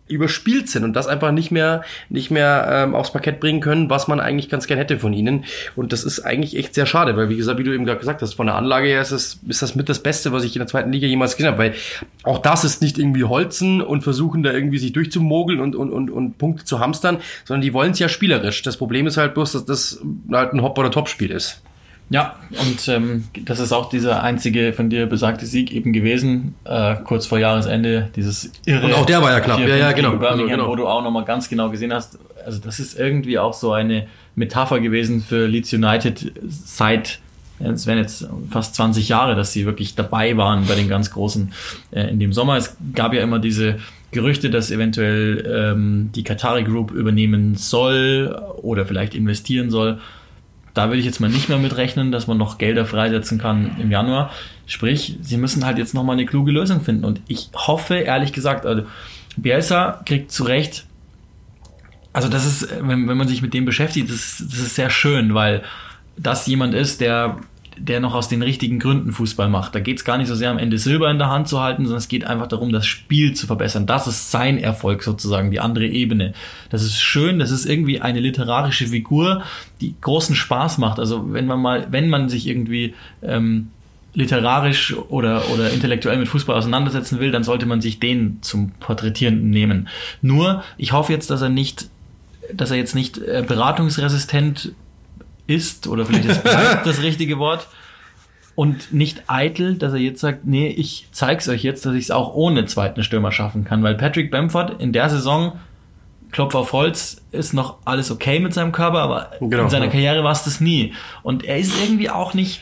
überspielt sind und das einfach nicht mehr nicht mehr ähm, aufs Parkett bringen können, was man eigentlich ganz gern hätte von ihnen. Und das ist eigentlich echt sehr schade, weil wie gesagt, wie du eben gerade gesagt hast, von der Anlage her ist das, ist das mit das Beste, was ich in der zweiten Liga jemals gesehen habe, weil auch das ist nicht irgendwie Holzen und versuchen da irgendwie sich durchzumogeln und, und, und, und Punkte zu hamstern, sondern die wollen es ja spielerisch. Das Problem ist halt bloß, dass das halt ein Hop- oder Top-Spiel ist. Ja, und ähm, das ist auch dieser einzige von dir besagte Sieg eben gewesen, äh, kurz vor Jahresende, dieses irre. Und auch der war ja knapp. 4-5 Ja, ja, genau. Also, genau. Wo du auch nochmal ganz genau gesehen hast, also das ist irgendwie auch so eine Metapher gewesen für Leeds United seit, es wären jetzt fast 20 Jahre, dass sie wirklich dabei waren bei den ganz Großen äh, in dem Sommer. Es gab ja immer diese Gerüchte, dass eventuell ähm, die Qatari Group übernehmen soll oder vielleicht investieren soll. Da würde ich jetzt mal nicht mehr mitrechnen, dass man noch Gelder freisetzen kann im Januar. Sprich, sie müssen halt jetzt nochmal eine kluge Lösung finden. Und ich hoffe, ehrlich gesagt, also Bielsa kriegt zu Recht, also das ist, wenn, wenn man sich mit dem beschäftigt, das das ist sehr schön, weil das jemand ist, der, der noch aus den richtigen Gründen Fußball macht. Da geht es gar nicht so sehr am Ende Silber in der Hand zu halten, sondern es geht einfach darum, das Spiel zu verbessern. Das ist sein Erfolg sozusagen, die andere Ebene. Das ist schön, das ist irgendwie eine literarische Figur, die großen Spaß macht. Also wenn man mal, wenn man sich irgendwie ähm, literarisch oder, oder intellektuell mit Fußball auseinandersetzen will, dann sollte man sich den zum Porträtierenden nehmen. Nur, ich hoffe jetzt, dass er nicht, dass er jetzt nicht äh, beratungsresistent ist, oder vielleicht ist bleibt das richtige Wort, und nicht eitel, dass er jetzt sagt, nee, ich zeig's euch jetzt, dass ich es auch ohne zweiten Stürmer schaffen kann, weil Patrick Bamford in der Saison Klopf auf Holz ist noch alles okay mit seinem Körper, aber Genau, in seiner. Karriere war es das nie. Und er ist irgendwie auch nicht,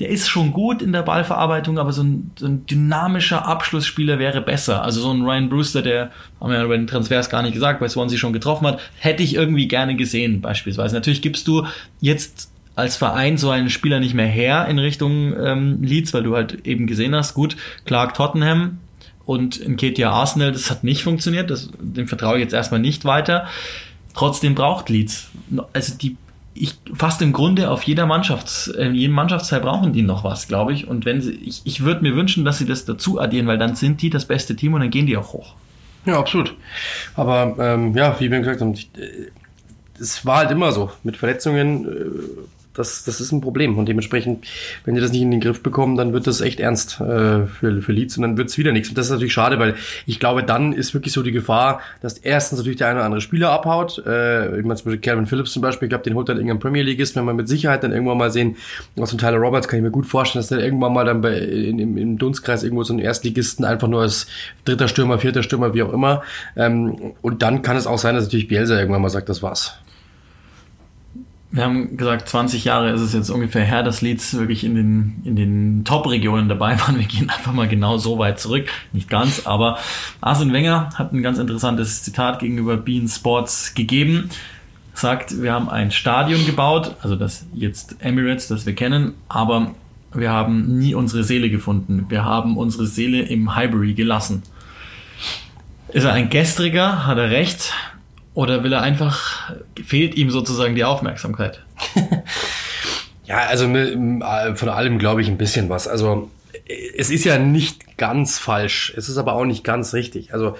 der ist schon gut in der Ballverarbeitung, aber so ein, so ein dynamischer Abschlussspieler wäre besser. Also so ein Ryan Brewster, der, haben wir ja bei den Transfers gar nicht gesagt, bei Swansea schon getroffen hat, hätte ich irgendwie gerne gesehen, beispielsweise. Natürlich gibst du jetzt als Verein so einen Spieler nicht mehr her in Richtung ähm, Leeds, weil du halt eben gesehen hast, gut, Clark Tottenham und in Ketia Arsenal, das hat nicht funktioniert, das, dem vertraue ich jetzt erstmal nicht weiter. Trotzdem braucht Leeds, also die, ich fast im Grunde auf jeder Mannschafts, in jedem Mannschaftsteil brauchen die noch was, glaube ich. Und wenn sie, ich, ich würde mir wünschen, dass sie das dazu addieren, weil dann sind die das beste Team und dann gehen die auch hoch. Ja, absolut. Aber ähm, ja, wie wir gesagt haben, ich, äh, es war halt immer so. Mit Verletzungen äh, das, das ist ein Problem. Und dementsprechend, wenn die das nicht in den Griff bekommen, dann wird das echt ernst äh, für, für Leeds und dann wird's wieder nichts. Und das ist natürlich schade, weil ich glaube, dann ist wirklich so die Gefahr, dass erstens natürlich der eine oder andere Spieler abhaut. Äh, ich meine zum Beispiel Calvin Phillips zum Beispiel, ich glaube, den holt dann irgendein Premier League ist, wenn wir mit Sicherheit dann irgendwann mal sehen, aus dem Tyler Roberts kann ich mir gut vorstellen, dass der irgendwann mal dann bei, in, im, im Dunstkreis irgendwo so einen Erstligisten einfach nur als dritter Stürmer, vierter Stürmer, wie auch immer. Ähm, und dann kann es auch sein, dass natürlich Bielsa irgendwann mal sagt, das war's. Wir haben gesagt, 20 Jahre ist es jetzt ungefähr her, dass Leeds wirklich in den, in den Top-Regionen dabei waren. Wir gehen einfach mal genau so weit zurück. Nicht ganz, aber Arsene Wenger hat ein ganz interessantes Zitat gegenüber Bean Sports gegeben. Sagt, wir haben ein Stadion gebaut, also das jetzt Emirates, das wir kennen, aber wir haben nie unsere Seele gefunden. Wir haben unsere Seele im Highbury gelassen. Ist er ein Gestriger? Hat er recht? Oder will er einfach, fehlt ihm sozusagen die Aufmerksamkeit? ja, also von allem glaube ich ein bisschen was. Also es ist ja nicht ganz falsch, es ist aber auch nicht ganz richtig. Also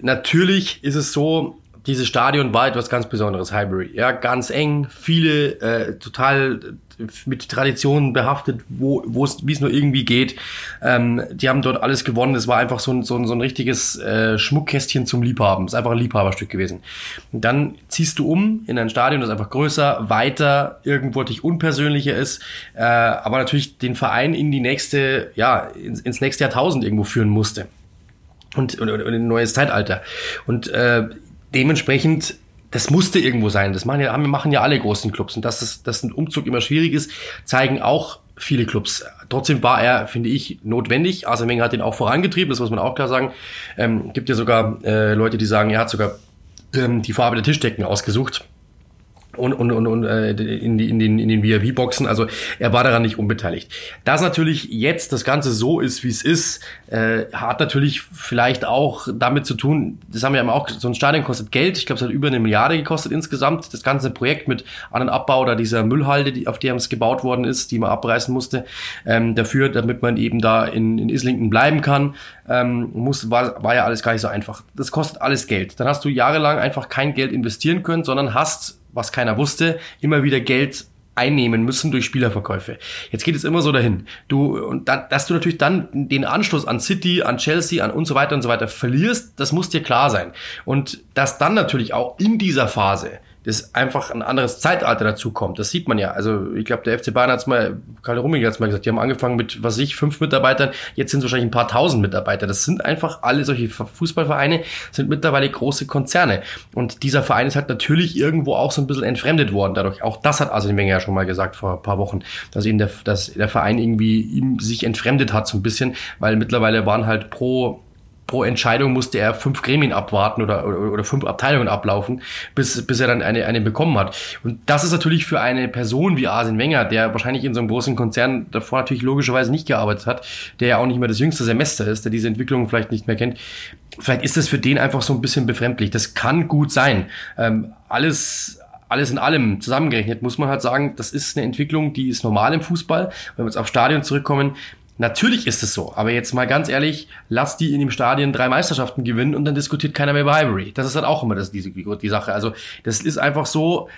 natürlich ist es so, dieses Stadion war etwas ganz Besonderes, Highbury. Ja, ganz eng, viele, äh, total mit Traditionen behaftet, wo, wie es nur irgendwie geht. Ähm, die haben dort alles gewonnen. Es war einfach so ein, so ein, so ein richtiges äh, Schmuckkästchen zum Liebhaben. Es ist einfach ein Liebhaberstück gewesen. Und dann ziehst du um in ein Stadion, das einfach größer, weiter, irgendwo natürlich unpersönlicher ist, äh, aber natürlich den Verein in die nächste, ja, ins, ins nächste Jahrtausend irgendwo führen musste. Und, und, und in ein neues Zeitalter. Und äh, dementsprechend das musste irgendwo sein. Das machen ja, machen ja alle großen Clubs. Und dass, es, dass ein Umzug immer schwierig ist, zeigen auch viele Clubs. Trotzdem war er, finde ich, notwendig. Arsene Wenger hat ihn auch vorangetrieben, das muss man auch klar sagen. Ähm, gibt ja sogar äh, Leute, die sagen, er hat sogar ähm, die Farbe der Tischdecken ausgesucht und, und, und, und äh, in, die, in den, in den VIP-Boxen. Also er war daran nicht unbeteiligt. Dass natürlich jetzt das Ganze so ist, wie es ist, äh, hat natürlich vielleicht auch damit zu tun, das haben wir ja auch, so ein Stadion kostet Geld. Ich glaube, es hat über eine Milliarde gekostet insgesamt. Das ganze Projekt mit An- und Abbau oder dieser Müllhalde, die, auf der es gebaut worden ist, die man abreißen musste, ähm, dafür, damit man eben da in, in Islington bleiben kann, ähm, muss, war, war ja alles gar nicht so einfach. Das kostet alles Geld. Dann hast du jahrelang einfach kein Geld investieren können, sondern hast was keiner wusste, immer wieder Geld einnehmen müssen durch Spielerverkäufe. Jetzt geht es immer so dahin. Du, und da, dass du natürlich dann den Anschluss an City, an Chelsea, an und so weiter und so weiter verlierst, das muss dir klar sein. Und dass dann natürlich auch in dieser Phase das einfach ein anderes Zeitalter dazu kommt. Das sieht man ja. Also ich glaube, der FC Bayern hat's mal, Karl Rummenigge hat's mal gesagt, die haben angefangen mit, was ich, fünf Mitarbeitern, jetzt sind es wahrscheinlich ein paar tausend Mitarbeiter. Das sind einfach alle solche Fußballvereine, sind mittlerweile große Konzerne. Und dieser Verein ist halt natürlich irgendwo auch so ein bisschen entfremdet worden dadurch. Auch das hat Arsene Wenger ja schon mal gesagt vor ein paar Wochen, dass ihn der, dass der Verein irgendwie ihm sich entfremdet hat so ein bisschen, weil mittlerweile waren halt pro pro Entscheidung musste er fünf Gremien abwarten oder, oder, oder fünf Abteilungen ablaufen, bis, bis er dann eine, eine bekommen hat. Und das ist natürlich für eine Person wie Arsene Wenger, der wahrscheinlich in so einem großen Konzern davor natürlich logischerweise nicht gearbeitet hat, der ja auch nicht mehr das jüngste Semester ist, der diese Entwicklung vielleicht nicht mehr kennt, vielleicht ist das für den einfach so ein bisschen befremdlich. Das kann gut sein. Ähm, alles alles in allem zusammengerechnet muss man halt sagen, das ist eine Entwicklung, die ist normal im Fußball. Wenn wir jetzt auf Stadion zurückkommen, Natürlich ist es so, aber jetzt mal ganz ehrlich, lass die in dem Stadion drei Meisterschaften gewinnen und dann diskutiert keiner mehr über Highbury. Das ist halt auch immer das, die, die Sache. Also das ist einfach so,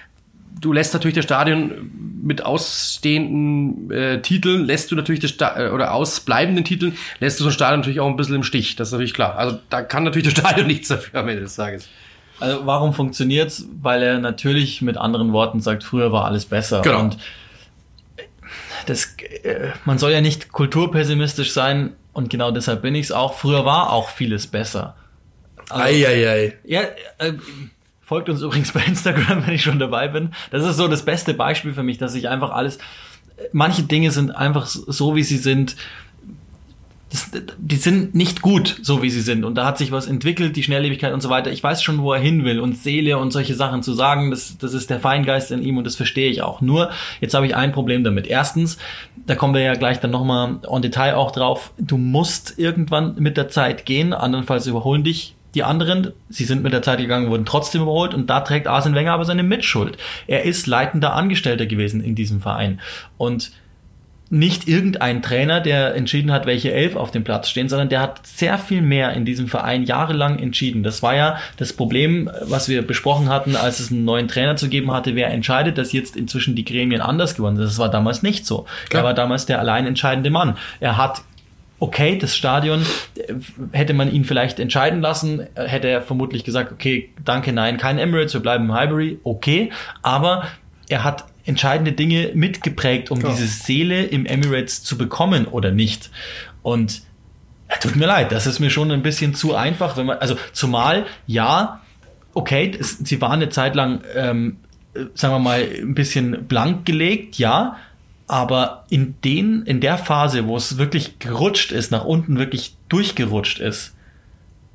du lässt natürlich das Stadion mit ausstehenden äh, Titeln, lässt du natürlich das Sta äh, oder ausbleibenden Titeln, lässt du so ein Stadion natürlich auch ein bisschen im Stich. Das ist natürlich klar. Also da kann natürlich das Stadion nichts dafür am Ende des Tages. Also warum funktioniert's? Weil er natürlich mit anderen Worten sagt, früher war alles besser. Genau. Und das, äh, man soll ja nicht kulturpessimistisch sein und genau deshalb bin ich es auch. Früher war auch vieles besser. Also, Eieiei. Ja, äh, folgt uns übrigens bei Instagram, wenn ich schon dabei bin. Das ist so das beste Beispiel für mich, dass ich einfach alles, manche Dinge sind einfach so, wie sie sind das, die sind nicht gut, so wie sie sind. Und da hat sich was entwickelt, die Schnelllebigkeit und so weiter. Ich weiß schon, wo er hin will und Seele und solche Sachen zu sagen, das, das ist der Feingeist in ihm und das verstehe ich auch. Nur, jetzt habe ich ein Problem damit. Erstens, da kommen wir ja gleich dann nochmal en Detail auch drauf, du musst irgendwann mit der Zeit gehen, andernfalls überholen dich die anderen, sie sind mit der Zeit gegangen, wurden trotzdem überholt und da trägt Arsene Wenger aber seine Mitschuld. Er ist leitender Angestellter gewesen in diesem Verein und nicht irgendein Trainer, der entschieden hat, welche Elf auf dem Platz stehen, sondern der hat sehr viel mehr in diesem Verein jahrelang entschieden. Das war ja das Problem, was wir besprochen hatten, als es einen neuen Trainer zu geben hatte, wer entscheidet, dass jetzt inzwischen die Gremien anders geworden sind. Das war damals nicht so. Klar. Er war damals der allein entscheidende Mann. Er hat okay, das Stadion, äh, hätte man ihn vielleicht entscheiden lassen, äh, hätte er vermutlich gesagt, okay, danke, nein, kein Emirates, wir bleiben im Highbury, okay, aber er hat entscheidende Dinge mitgeprägt, um Klar. diese Seele im Emirates zu bekommen oder nicht. Und tut mir leid, das ist mir schon ein bisschen zu einfach, wenn man, also zumal, ja, okay, es, sie waren eine Zeit lang, ähm, äh, sagen wir mal, ein bisschen blank gelegt, ja, aber in den, in der Phase, wo es wirklich gerutscht ist, nach unten wirklich durchgerutscht ist,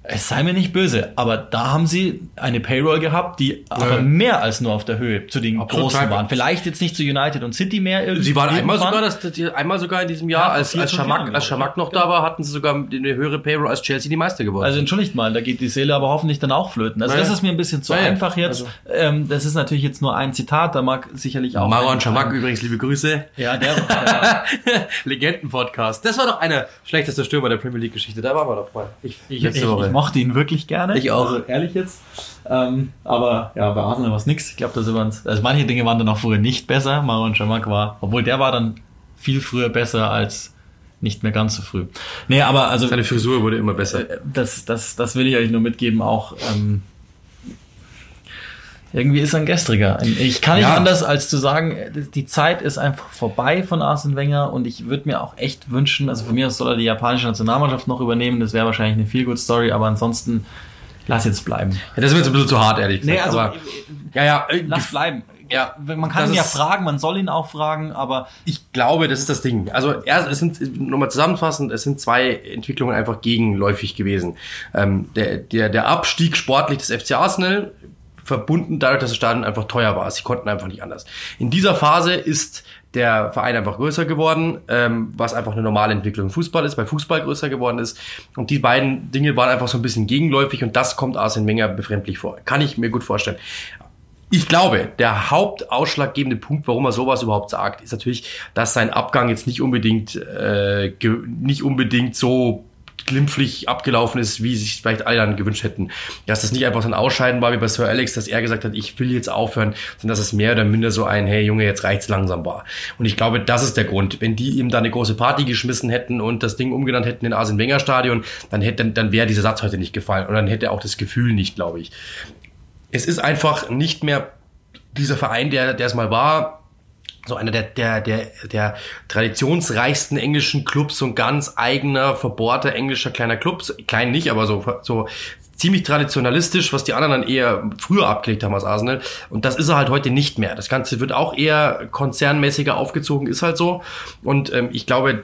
es sei mir nicht böse, aber da haben sie eine Payroll gehabt, die aber Ja. mehr als nur auf der Höhe zu den Absolut. Großen waren. Vielleicht jetzt nicht zu United und City mehr. irgendwie- Sie waren einmal sogar, das, einmal sogar in diesem Jahr, Ja, als, als Schamak, als. Schamak noch da war, hatten sie sogar eine höhere Payroll als Chelsea die Meister geworden. Also entschuldigt mal, da geht die Seele aber hoffentlich dann auch flöten. Also Naja. das ist mir ein bisschen zu Naja, einfach jetzt. also- Ähm, das ist natürlich jetzt nur ein Zitat, da mag sicherlich auch. Maron Schamak ein- übrigens, liebe Grüße. Ja, der, der Legenden-Podcast. Das war doch einer schlechteste Stürmer der Premier League-Geschichte. Da waren wir doch mal. Ich, ich, ich, ich mochte ihn wirklich gerne. Ich auch. Also ehrlich jetzt. Ähm, aber ja, bei Arsenal war es nix. Ich glaube, da sind wir uns. Also manche Dinge waren dann auch früher nicht besser. Maron Schamak war, obwohl der war dann viel früher besser als nicht mehr ganz so früh. Nee, aber also Seine Frisur wurde immer besser. Äh, das, das, das will ich euch nur mitgeben, auch ähm, irgendwie ist er ein gestriger. Ich kann nicht Ja. anders als zu sagen, die Zeit ist einfach vorbei von Arsene Wenger und ich würde mir auch echt wünschen, also von mir aus soll er die japanische Nationalmannschaft noch übernehmen, das wäre wahrscheinlich eine Feel-Good-Story, aber ansonsten lass jetzt bleiben. Ja, das ist mir jetzt ein bisschen zu hart, ehrlich gesagt. Nee, also aber, ja, ja, äh, lass bleiben. Ja, man kann ihn ja fragen, man soll ihn auch fragen, aber Ich glaube, das ist das Ding. Also erst, es sind nochmal zusammenfassend, es sind zwei Entwicklungen einfach gegenläufig gewesen. Ähm, der, der, der Abstieg sportlich des FC Arsenal verbunden dadurch, dass das Stadion einfach teuer war. Sie konnten einfach nicht anders. In dieser Phase ist der Verein einfach größer geworden, ähm, was einfach eine normale Entwicklung im Fußball ist, weil Fußball größer geworden ist. Und die beiden Dinge waren einfach so ein bisschen gegenläufig und das kommt Arsene Wenger befremdlich vor. Kann ich mir gut vorstellen. Ich glaube, der hauptausschlaggebende Punkt, warum er sowas überhaupt sagt, ist natürlich, dass sein Abgang jetzt nicht unbedingt äh, nicht unbedingt so glimpflich abgelaufen ist, wie sich vielleicht alle dann gewünscht hätten. Dass das nicht einfach so ein Ausscheiden war wie bei Sir Alex, dass er gesagt hat, ich will jetzt aufhören, sondern dass es mehr oder minder so ein, hey Junge, jetzt reicht's langsam war. Und ich glaube, das ist der Grund. Wenn die ihm da eine große Party geschmissen hätten und das Ding umgenannt hätten in Arsene Wenger Stadion, dann hätte, dann, dann wäre dieser Satz heute nicht gefallen und dann hätte er auch das Gefühl nicht, glaube ich es ist einfach nicht mehr dieser Verein, der, der es mal war, so einer der, der, der, der traditionsreichsten englischen Clubs, so ein ganz eigener, verbohrter englischer kleiner Club, klein nicht, aber so, so ziemlich traditionalistisch, was die anderen dann eher früher abgelegt haben als Arsenal. Und das ist er halt heute nicht mehr. Das Ganze wird auch eher konzernmäßiger aufgezogen, ist halt so. Und ähm, ich glaube,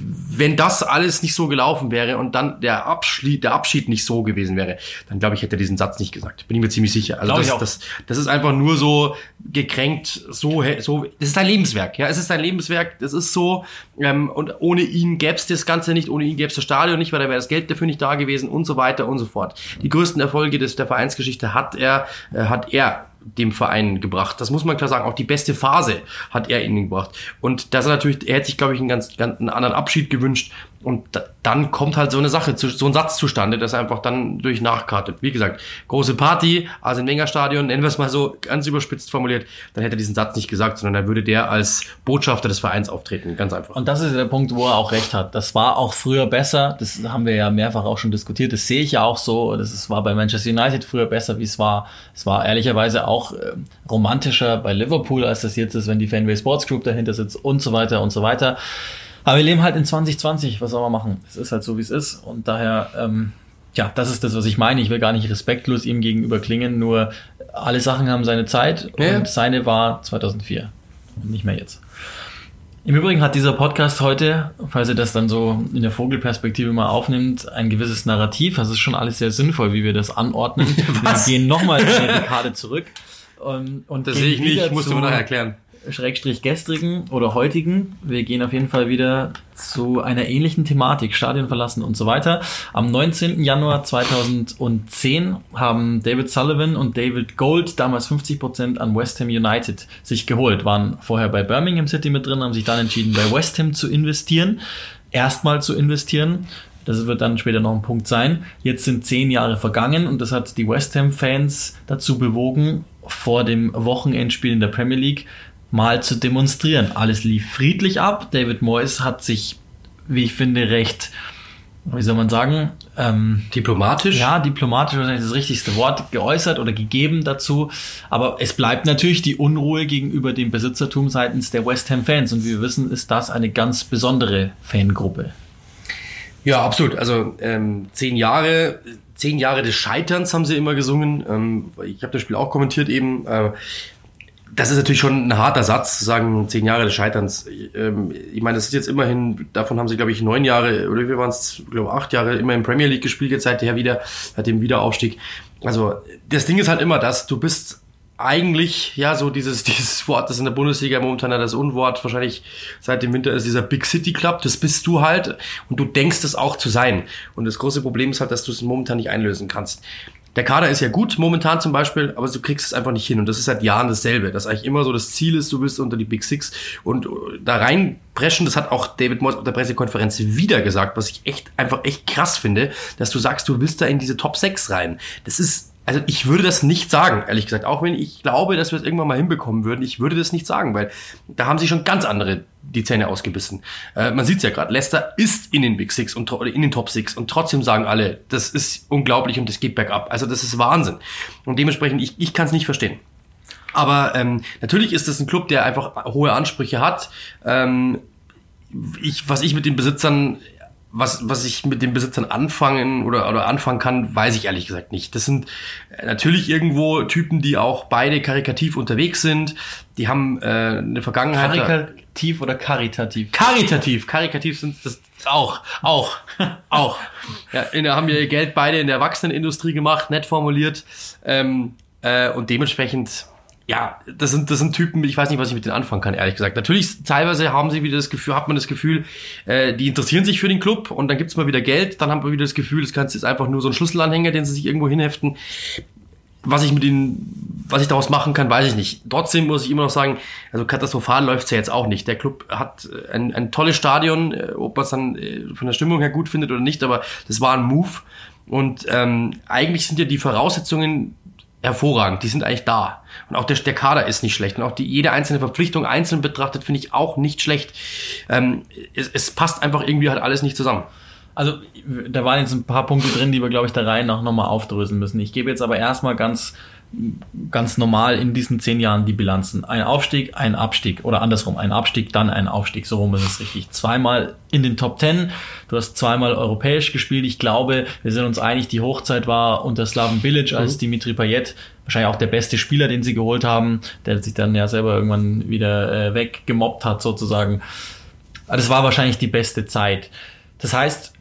wenn das alles nicht so gelaufen wäre und dann der Abschied, der Abschied nicht so gewesen wäre, dann glaube ich, hätte er diesen Satz nicht gesagt. Bin ich mir ziemlich sicher. Also das, das, das ist einfach nur so gekränkt, so, so, das ist ein Lebenswerk. Ja, es ist ein Lebenswerk, das ist so, ähm, und ohne ihn gäbe es das Ganze nicht, ohne ihn gäbe es das Stadion nicht, weil da wäre das Geld dafür nicht da gewesen und so weiter und so fort. Die größten Erfolge des, der Vereinsgeschichte hat er, äh, hat er dem Verein gebracht. Das muss man klar sagen. Auch die beste Phase hat er ihnen gebracht. Und das ist natürlich, er hätte sich, glaube ich, einen ganz, ganz einen anderen Abschied gewünscht. Und da, dann kommt halt so eine Sache, so ein Satz zustande, das einfach dann durch nachkartet. Wie gesagt, große Party, Arsene Wenger Stadion, nennen wir es mal so ganz überspitzt formuliert, dann hätte er diesen Satz nicht gesagt, sondern dann würde der als Botschafter des Vereins auftreten. Ganz einfach. Und das ist der Punkt, wo er auch recht hat. Das war auch früher besser. Das haben wir ja mehrfach auch schon diskutiert. Das sehe ich ja auch so. Das war bei Manchester United früher besser, wie es war. Es war ehrlicherweise auch äh, romantischer bei Liverpool, als das jetzt ist, wenn die Fanway Sports Group dahinter sitzt und so weiter und so weiter. Aber wir leben halt in 2020. Was soll man machen? Es ist halt so, wie es ist. Und daher, ähm, ja, das ist das, was ich meine. Ich will gar nicht respektlos ihm gegenüber klingen. Nur alle Sachen haben seine Zeit. Ja. Und seine war 2004. Und nicht mehr jetzt. Im Übrigen hat dieser Podcast heute, falls ihr das dann so in der Vogelperspektive mal aufnimmt, ein gewisses Narrativ. Das ist schon alles sehr sinnvoll, wie wir das anordnen. wir Was? gehen nochmal eine Dekade zurück. Und, und Das sehe ich nicht, musst du mir nachher erklären. Schrägstrich gestrigen oder heutigen. Wir gehen auf jeden Fall wieder zu einer ähnlichen Thematik, Stadion verlassen und so weiter. Am 19. Januar 2010 haben David Sullivan und David Gold damals 50 Prozent an West Ham United sich geholt, waren vorher bei Birmingham City mit drin, haben sich dann entschieden, bei West Ham zu investieren, erstmal zu investieren. Das wird dann später noch ein Punkt sein. Jetzt sind zehn Jahre vergangen und das hat die West Ham-Fans dazu bewogen, vor dem Wochenendspiel in der Premier League mal zu demonstrieren. Alles lief friedlich ab. David Moyes hat sich, wie ich finde, recht, wie soll man sagen, ähm, diplomatisch. Ja, diplomatisch wahrscheinlich das richtigste Wort geäußert oder gegeben dazu. Aber es bleibt natürlich die Unruhe gegenüber dem Besitzertum seitens der West Ham Fans. Und wie wir wissen, ist das eine ganz besondere Fangruppe. Ja, absolut. Also ähm, zehn Jahre, zehn Jahre des Scheiterns haben sie immer gesungen. Ähm, ich habe das Spiel auch kommentiert eben. Äh, das ist natürlich schon ein harter Satz, zu sagen, zehn Jahre des Scheiterns. Ähm, ich meine, das ist jetzt immerhin, davon haben sie, glaube ich, neun Jahre, oder wie waren es, glaube acht Jahre immer in Premier League gespielt, jetzt seither wieder, seit dem Wiederaufstieg. Also, das Ding ist halt immer das, du bist eigentlich, ja, so dieses, dieses Wort, das in der Bundesliga momentan das Unwort wahrscheinlich seit dem Winter ist, dieser Big City Club, das bist du halt und du denkst es auch zu sein. Und das große Problem ist halt, dass du es momentan nicht einlösen kannst. Der Kader ist ja gut momentan zum Beispiel, aber du kriegst es einfach nicht hin. Und das ist seit Jahren dasselbe. Das eigentlich immer so das Ziel ist, du bist unter die Big Six und äh, da reinpreschen, das hat auch David Moyes auf der Pressekonferenz wieder gesagt, was ich echt einfach echt krass finde, dass du sagst, du willst da in diese Top 6 rein. Das ist also ich würde das nicht sagen, ehrlich gesagt. Auch wenn ich glaube, dass wir es irgendwann mal hinbekommen würden, ich würde das nicht sagen, weil da haben sie schon ganz andere die Zähne ausgebissen. Äh, man sieht es ja gerade, Leicester ist in den Big Six und in den Top Six und trotzdem sagen alle, das ist unglaublich und das geht bergab. Also das ist Wahnsinn. Und dementsprechend, ich, ich kann es nicht verstehen. Aber ähm, natürlich ist es ein Club, der einfach hohe Ansprüche hat. Ähm, ich, was ich mit den Besitzern was, was ich mit den Besitzern anfangen oder, oder anfangen kann, weiß ich ehrlich gesagt nicht. Das sind äh, natürlich irgendwo Typen, die auch beide karikativ unterwegs sind. Die haben äh, eine Vergangenheit. Karikativ oder karitativ? Karitativ. Karikativ sind das auch, auch, auch. Ja, in, haben ihr Geld beide in der Erwachsenenindustrie gemacht, nett formuliert. Ähm, äh, und dementsprechend ja, das sind, das sind Typen, ich weiß nicht, was ich mit denen anfangen kann, ehrlich gesagt. Natürlich, teilweise haben sie wieder das Gefühl, hat man das Gefühl, äh, die interessieren sich für den Club und dann gibt's mal wieder Geld, dann haben wir wieder das Gefühl, das Ganze ist einfach nur so ein Schlüsselanhänger, den sie sich irgendwo hinheften. Was ich mit ihnen, was ich daraus machen kann, weiß ich nicht. Trotzdem muss ich immer noch sagen, also katastrophal läuft's ja jetzt auch nicht. Der Club hat ein, ein tolles Stadion, äh, ob man es dann äh, von der Stimmung her gut findet oder nicht, aber das war ein Move. Und ähm, eigentlich sind ja die Voraussetzungen hervorragend. Die sind eigentlich da. Und auch der, der Kader ist nicht schlecht. Und auch die, jede einzelne Verpflichtung einzeln betrachtet, finde ich auch nicht schlecht. Ähm, es, es passt einfach irgendwie halt alles nicht zusammen. Also da waren jetzt ein paar Punkte drin, die wir, glaube ich, der Reihe nach nochmal aufdröseln müssen. Ich gebe jetzt aber erstmal ganz ganz normal in diesen zehn Jahren die Bilanzen. Ein Aufstieg, ein Abstieg oder andersrum, ein Abstieg, dann ein Aufstieg, so rum ist es richtig. Zweimal in den Top Ten, du hast zweimal europäisch gespielt. Ich glaube, wir sind uns einig, die Hochzeit war unter Slaven Bilic als mhm. Dimitri Payet wahrscheinlich auch der beste Spieler, den sie geholt haben, der sich dann ja selber irgendwann wieder äh, weggemobbt hat sozusagen. Das war wahrscheinlich die beste Zeit. Das heißt,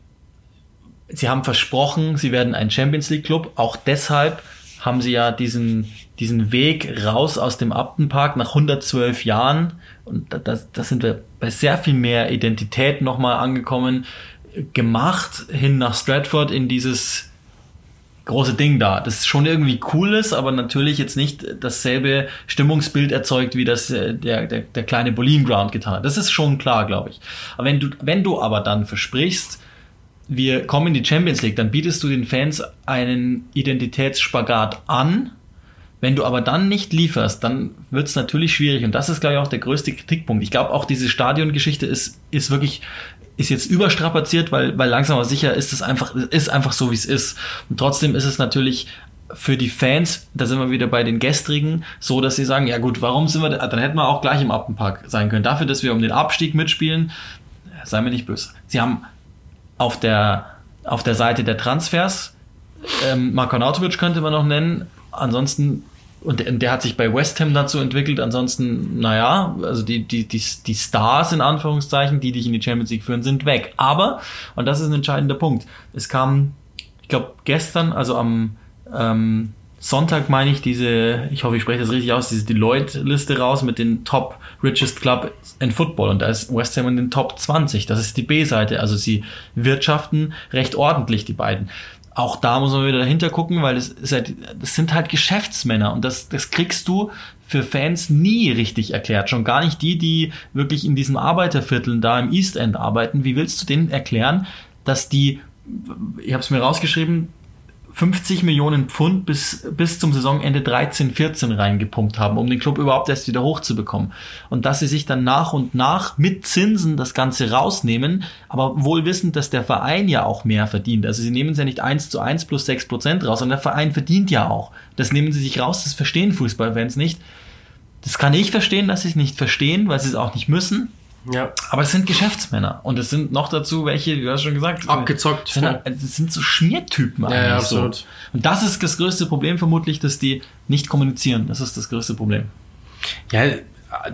sie haben versprochen, sie werden ein Champions League Club, auch deshalb, haben sie ja diesen, diesen Weg raus aus dem Abtenpark nach 112 Jahren. Und da, da sind wir bei sehr viel mehr Identität nochmal angekommen, gemacht hin nach Stratford in dieses große Ding da. Das schon irgendwie cool ist, aber natürlich jetzt nicht dasselbe Stimmungsbild erzeugt, wie das äh, der, der, der kleine Bolin Ground getan hat. Das ist schon klar, glaube ich. Aber wenn du, wenn du aber dann versprichst, wir kommen in die Champions League, dann bietest du den Fans einen Identitätsspagat an. Wenn du aber dann nicht lieferst, dann wird es natürlich schwierig. Und das ist, glaube ich, auch der größte Kritikpunkt. Ich glaube, auch diese Stadiongeschichte ist, ist wirklich, ist jetzt überstrapaziert, weil, weil langsam aber sicher ist es einfach, ist einfach so, wie es ist. Und trotzdem ist es natürlich für die Fans, da sind wir wieder bei den gestrigen, so dass sie sagen, ja gut, warum sind wir, da? dann hätten wir auch gleich im Appenpark sein können. Dafür, dass wir um den Abstieg mitspielen, seien wir nicht böse. Sie haben auf der, auf der Seite der Transfers, ähm, Marko Nautovic könnte man noch nennen. Ansonsten, und der, der, hat sich bei West Ham dazu entwickelt. Ansonsten, naja, also die, die, die, die Stars in Anführungszeichen, die dich in die Champions League führen, sind weg. Aber, und das ist ein entscheidender Punkt, es kam, ich glaube, gestern, also am ähm, Sonntag, meine ich, diese, ich hoffe, ich spreche das richtig aus, diese Deloitte-Liste raus mit den Top Richest Club in Football. Und da ist West Ham in den Top 20. Das ist die B-Seite. Also sie wirtschaften recht ordentlich, die beiden auch da muss man wieder dahinter gucken, weil das, halt, das sind halt Geschäftsmänner und das, das kriegst du für Fans nie richtig erklärt. Schon gar nicht die, die wirklich in diesen Arbeitervierteln da im East End arbeiten. Wie willst du denen erklären, dass die, ich habe es mir rausgeschrieben, 50 Millionen Pfund bis, bis zum Saisonende 13, 14 reingepumpt haben, um den Club überhaupt erst wieder hochzubekommen. Und dass sie sich dann nach und nach mit Zinsen das Ganze rausnehmen, aber wohl wissend, dass der Verein ja auch mehr verdient. Also sie nehmen es ja nicht 1 zu 1 plus 6 Prozent raus, sondern der Verein verdient ja auch. Das nehmen sie sich raus, das verstehen Fußballfans nicht. Das kann ich verstehen, dass sie es nicht verstehen, weil sie es auch nicht müssen. Ja. Aber es sind Geschäftsmänner und es sind noch dazu welche, wie du hast schon gesagt, Abgezockt. Es sind, es sind so Schmiertypen eigentlich. ja, so. absolut. Und das ist das größte Problem vermutlich, dass die nicht kommunizieren. Das ist das größte Problem. Ja,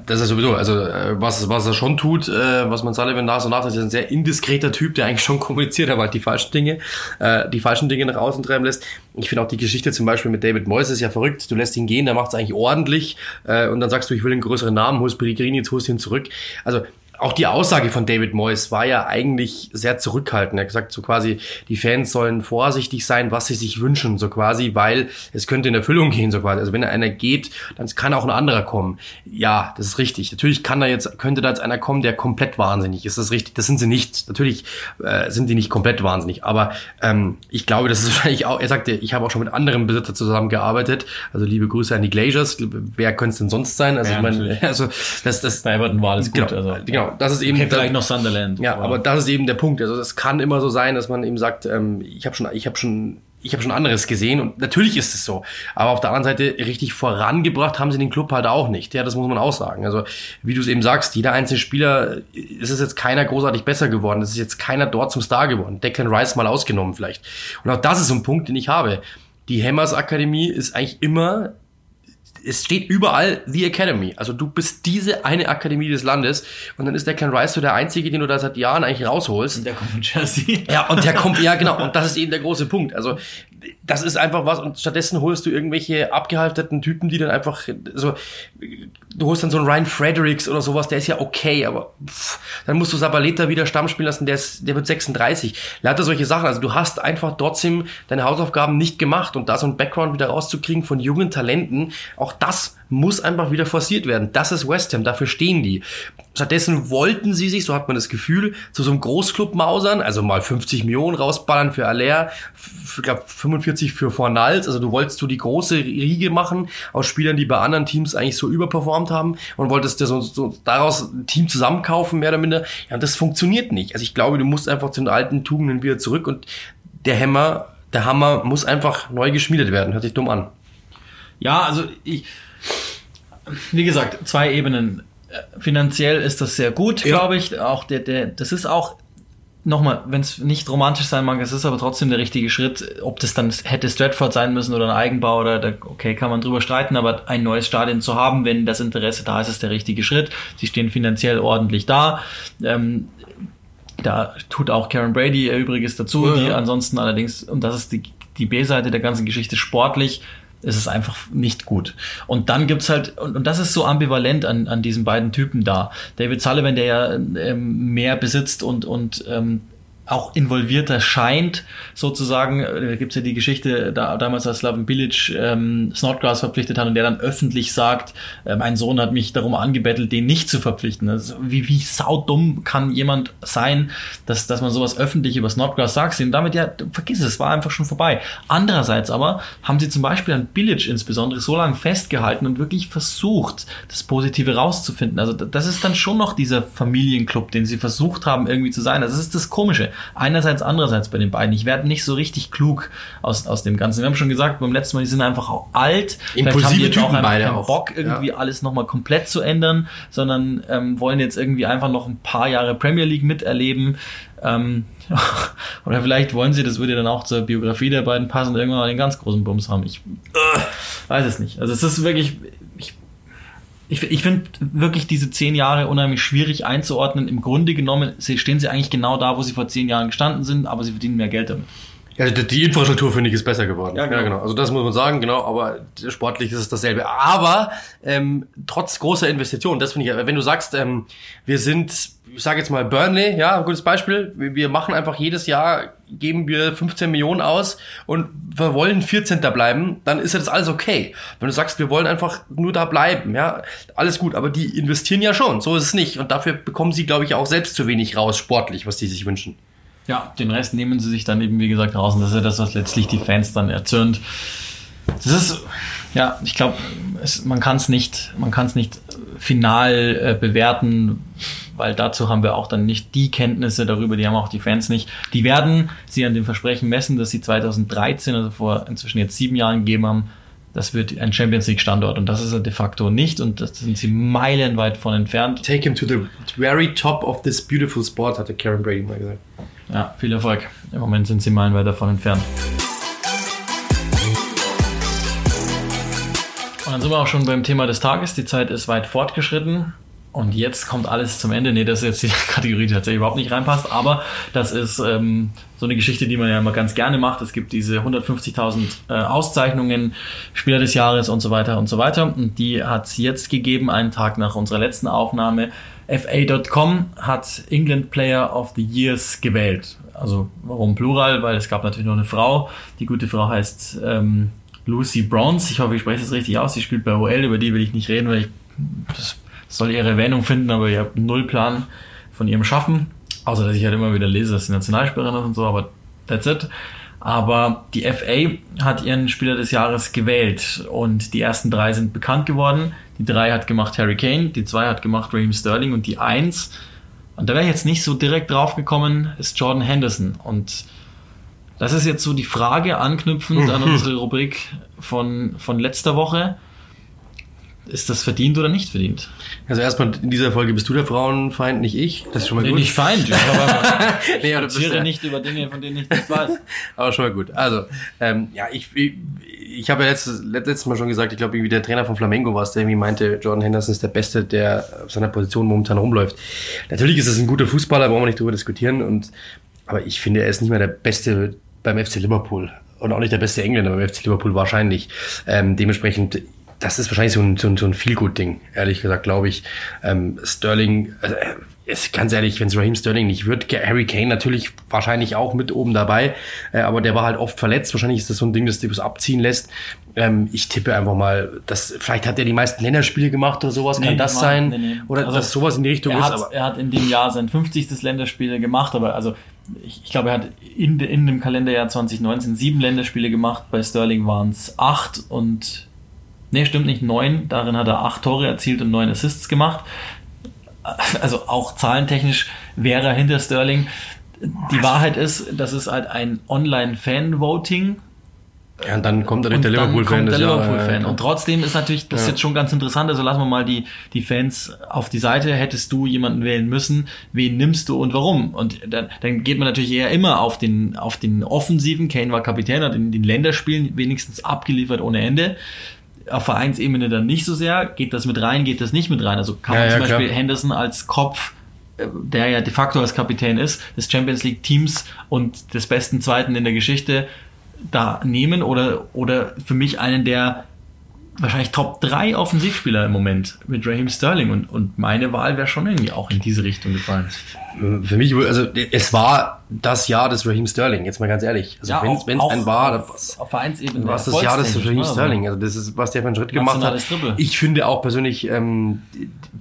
das ist sowieso, also äh, was, was er schon tut, äh, was man Sullivan nach so nach, das ist ein sehr indiskreter Typ, der eigentlich schon kommuniziert, aber halt die falschen Dinge, äh, die falschen Dinge nach außen treiben lässt. Ich finde auch die Geschichte zum Beispiel mit David Moyes ist ja verrückt. Du lässt ihn gehen, der macht es eigentlich ordentlich äh, und dann sagst du, ich will einen größeren Namen, holst Pellegrini, jetzt holst ihn zurück. Also auch die Aussage von David Moyes war ja eigentlich sehr zurückhaltend. Er hat gesagt, so quasi, die Fans sollen vorsichtig sein, was sie sich wünschen, so quasi, weil es könnte in Erfüllung gehen, so quasi. Also wenn einer geht, dann kann auch ein anderer kommen. Ja, das ist richtig. Natürlich kann da jetzt, könnte da jetzt einer kommen, der komplett wahnsinnig ist. Das ist richtig. Das sind sie nicht. Natürlich äh, sind die nicht komplett wahnsinnig. Aber ähm, ich glaube, das ist wahrscheinlich auch, er sagte, ich habe auch schon mit anderen Besitzern zusammengearbeitet. Also liebe Grüße an die Glaciers. Wer könnte es denn sonst sein? Also Ja, ich meine, also das, das, Bei Everton war alles gut. genau, also, genau, das ist eben Okay, da- vielleicht noch Sunderland. ja, aber das ist eben der Punkt. Also es kann immer so sein, dass man eben sagt, ähm, ich habe schon, ich habe schon, ich habe schon anderes gesehen und natürlich ist es so. Aber auf der anderen Seite richtig vorangebracht haben sie den Club halt auch nicht. Ja, das muss man auch sagen. Also wie du es eben sagst, jeder einzelne Spieler, es ist jetzt keiner großartig besser geworden. Es ist jetzt keiner dort zum Star geworden. Declan Rice mal ausgenommen vielleicht. Und auch das ist so ein Punkt, den ich habe. Die Hammers Akademie ist eigentlich immer es steht überall The Academy. Also du bist diese eine Akademie des Landes und dann ist Declan Rice so der einzige, den du da seit Jahren eigentlich rausholst. der kommt von Chelsea. Ja, und der kommt, ja genau, und das ist eben der große Punkt. Also das ist einfach was und stattdessen holst du irgendwelche abgehalfteten Typen, die dann einfach so, du holst dann so einen Ryan Fredericks oder sowas, der ist ja okay, aber pff, dann musst du Sabaleta wieder Stamm spielen lassen, der ist, der wird 36. Lauter solche Sachen, also du hast einfach trotzdem deine Hausaufgaben nicht gemacht und da so ein Background wieder rauszukriegen von jungen Talenten, auch das muss einfach wieder forciert werden. Das ist West Ham, dafür stehen die. Stattdessen wollten sie sich, so hat man das Gefühl, zu so einem Großclub mausern, also mal 50 Millionen rausballern für Aller, ich glaube 45 für Fornals, also du wolltest so die große Riege machen aus Spielern, die bei anderen Teams eigentlich so überperformt haben und wolltest dir so, so daraus ein Team zusammenkaufen, mehr oder minder. Ja, das funktioniert nicht. Also ich glaube, du musst einfach zu den alten Tugenden wieder zurück und der Hammer, der Hammer muss einfach neu geschmiedet werden. Hört sich dumm an. Ja, also ich, wie gesagt, zwei Ebenen. Äh, Finanziell ist das sehr gut, Ja. glaube ich. Auch der, der, das ist auch nochmal, wenn es nicht romantisch sein mag, es ist aber trotzdem der richtige Schritt. Ob das dann hätte Stratford sein müssen oder ein Eigenbau oder da, okay, kann man drüber streiten, aber ein neues Stadion zu haben, wenn das Interesse da ist, ist der richtige Schritt. Sie stehen finanziell ordentlich da. Ähm, da tut auch Karen Brady ihr Übriges dazu, Ja, die ja. ansonsten allerdings, und das ist die, die B-Seite der ganzen Geschichte, sportlich ist es einfach nicht gut. Und dann gibt's halt, und, und das ist so ambivalent an, an diesen beiden Typen da. David Sullivan, der ja ähm, mehr besitzt und, und ähm, auch involvierter scheint, sozusagen. Äh, Da gibt's ja die Geschichte, da, damals als Slaven Bilic ähm, Snodgrass verpflichtet hat und der dann öffentlich sagt, äh, mein Sohn hat mich darum angebettelt, den nicht zu verpflichten. Also, wie, wie saudumm kann jemand sein, dass, dass man sowas öffentlich über Snodgrass sagt? Und damit ja, vergiss es, es war einfach schon vorbei. Andererseits aber haben sie zum Beispiel an Bilic insbesondere so lange festgehalten und wirklich versucht, das Positive rauszufinden. Also das ist dann schon noch dieser Familienclub, den sie versucht haben irgendwie zu sein. Das ist das Komische. Einerseits, andererseits bei den beiden. Ich werde nicht so richtig klug aus, aus dem Ganzen. Wir haben schon gesagt beim letzten Mal, die sind einfach auch alt. Impulsive haben die jetzt auch Typen einfach beide keinen auch. Bock, irgendwie alles nochmal komplett zu ändern, sondern ähm, wollen jetzt irgendwie einfach noch ein paar Jahre Premier League miterleben. Ähm, oder vielleicht wollen sie, das würde dann auch zur Biografie der beiden passen, irgendwann mal den ganz großen Bums haben. Ich äh, weiß es nicht. Also es ist wirklich, ich, ich, finde wirklich diese zehn Jahre unheimlich schwierig einzuordnen. Im Grunde genommen stehen sie eigentlich genau da, wo sie vor zehn Jahren gestanden sind, aber sie verdienen mehr Geld damit. Ja, die, Infrastruktur finde ich ist besser geworden. Ja, genau. Also das muss man sagen, genau. Aber sportlich ist es dasselbe. Aber ähm, trotz großer Investitionen, das finde ich, wenn du sagst, ähm, wir sind, ich sage jetzt mal Burnley, ja, ein gutes Beispiel. Wir wir machen einfach jedes Jahr geben wir 15 Millionen aus und wir wollen 14. bleiben, dann ist ja das alles okay. Wenn du sagst, wir wollen einfach nur da bleiben, ja, alles gut, aber die investieren ja schon, so ist es nicht. Und dafür bekommen sie, glaube ich, auch selbst zu wenig raus, sportlich, was die sich wünschen. Ja, den Rest nehmen sie sich dann eben, wie gesagt, raus. Und das ist ja das, was letztlich die Fans dann erzürnt. Das ist, ja, ich glaube, man kann es nicht, nicht final äh, bewerten, weil dazu haben wir auch dann nicht die Kenntnisse darüber, die haben auch die Fans nicht. Die werden sie an dem Versprechen messen, dass sie 2013, also vor inzwischen jetzt sieben Jahren gegeben haben, das wird ein Champions League Standort und das ist er de facto nicht und das sind sie meilenweit von entfernt. Take him to the very top of this beautiful sport, hatte Karen Brady mal gesagt. Ja, viel Erfolg. Im Moment sind sie meilenweit davon entfernt. Und dann sind wir auch schon beim Thema des Tages. Die Zeit ist weit fortgeschritten. Und jetzt kommt alles zum Ende. Nee, das ist jetzt die Kategorie, die tatsächlich überhaupt nicht reinpasst. Aber das ist ähm, so eine Geschichte, die man ja immer ganz gerne macht. Es gibt diese 150.000 äh, Auszeichnungen, Spieler des Jahres und so weiter und so weiter. Und die hat es jetzt gegeben, einen Tag nach unserer letzten Aufnahme. FA.com hat England Player of the Years gewählt. Also warum Plural? Weil es gab natürlich noch eine Frau. Die gute Frau heißt ähm, Lucy Bronze. Ich hoffe, ich spreche das richtig aus. Sie spielt bei OL, über die will ich nicht reden, weil ich das soll ihre Erwähnung finden, aber ich habe null Plan von ihrem Schaffen. Außer dass ich halt immer wieder lese, dass sie Nationalspielerin ist und so, aber that's it. Aber die FA hat ihren Spieler des Jahres gewählt und die ersten drei sind bekannt geworden. Die drei hat gemacht Harry Kane, die zwei hat gemacht Raheem Sterling und die eins, und da wäre ich jetzt nicht so direkt drauf gekommen, ist Jordan Henderson. Und das ist jetzt so die Frage anknüpfend an unsere Rubrik von, von letzter Woche. Ist das verdient oder nicht verdient? Also erstmal in dieser Folge bist du der Frauenfeind, nicht ich. Das ist schon mal Nee, gut. nicht Feind, aber nee, aber ich der- nicht über Dinge, von denen ich nichts weiß. Aber schon mal gut. Also, ähm, ja, ich, ich, ich habe ja letztes, letztes Mal schon gesagt, ich glaube, irgendwie der Trainer von Flamengo war es, der irgendwie meinte, Jordan Henderson ist der Beste, der auf seiner Position momentan rumläuft. Natürlich ist es ein guter Fußballer, brauchen wir nicht drüber diskutieren. Und, aber ich finde, er ist nicht mehr der Beste beim FC Liverpool. Und auch nicht der beste Engländer beim FC Liverpool wahrscheinlich. Ähm, dementsprechend, das ist wahrscheinlich so ein, so ein, so ein Feel-Good-Ding, ehrlich gesagt, glaube ich. Ähm, Sterling, also, äh, ist ganz ehrlich, wenn es Raheem Sterling nicht wird, Harry Kane natürlich wahrscheinlich auch mit oben dabei, äh, aber der war halt oft verletzt. Wahrscheinlich ist das so ein Ding, das die was abziehen lässt. Ähm, ich tippe einfach mal, dass vielleicht hat er die meisten Länderspiele gemacht oder sowas, kann Nee, das war- sein? nee, nee. Oder Also, dass sowas in die Richtung er ist, hat, er hat in dem Jahr sein 50. Länderspiel gemacht, aber also ich, ich glaube, er hat in, in dem Kalenderjahr 2019 sieben Länderspiele gemacht. Bei Sterling waren es acht und nee, stimmt nicht, neun. Darin hat er acht Tore erzielt und neun Assists gemacht. Also auch zahlentechnisch wäre er hinter Sterling. Die Wahrheit ist, das ist halt ein Online-Fan-Voting ja, und dann kommt natürlich und der Liverpool-Fan. der Liverpool-Fan. ja. Und trotzdem ist natürlich das Ja. jetzt schon ganz interessant. Also lassen wir mal die, die Fans auf die Seite. Hättest du jemanden wählen müssen, wen nimmst du und warum? Und dann, dann geht man natürlich eher immer auf den, auf den Offensiven. Kane war Kapitän, hat in den Länderspielen wenigstens abgeliefert ohne Ende. Auf Vereinsebene dann nicht so sehr. Geht das mit rein, geht das nicht mit rein? Also kann Ja, man ja, zum Beispiel klar. Henderson als Kopf äh, der ja de facto als Kapitän ist, des Champions League Teams und des besten Zweiten in der Geschichte da nehmen oder, oder für mich einen der wahrscheinlich Top 3 Offensivspieler im Moment mit Raheem Sterling und, und meine Wahl wäre schon irgendwie auch in diese Richtung gefallen. Für mich, also es war das Jahr des Raheem Sterling, jetzt mal ganz ehrlich. Also wenn es ein war, auf, auf Vereinsebene. was das Jahr des Raheem ne? Sterling. Also das ist, was der für einen Schritt gemacht hat. Triple. Ich finde auch persönlich, ähm,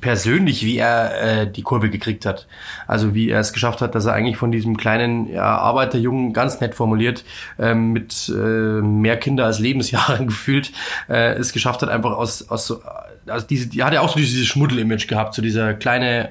persönlich, wie er äh, die Kurve gekriegt hat. Also wie er es geschafft hat, dass er eigentlich von diesem kleinen ja, Arbeiterjungen, ganz nett formuliert, ähm, mit äh, mehr Kinder als Lebensjahren gefühlt, äh, es geschafft hat, einfach aus, aus so, also diese, die hat ja auch so dieses Schmuddel-Image gehabt, so dieser kleine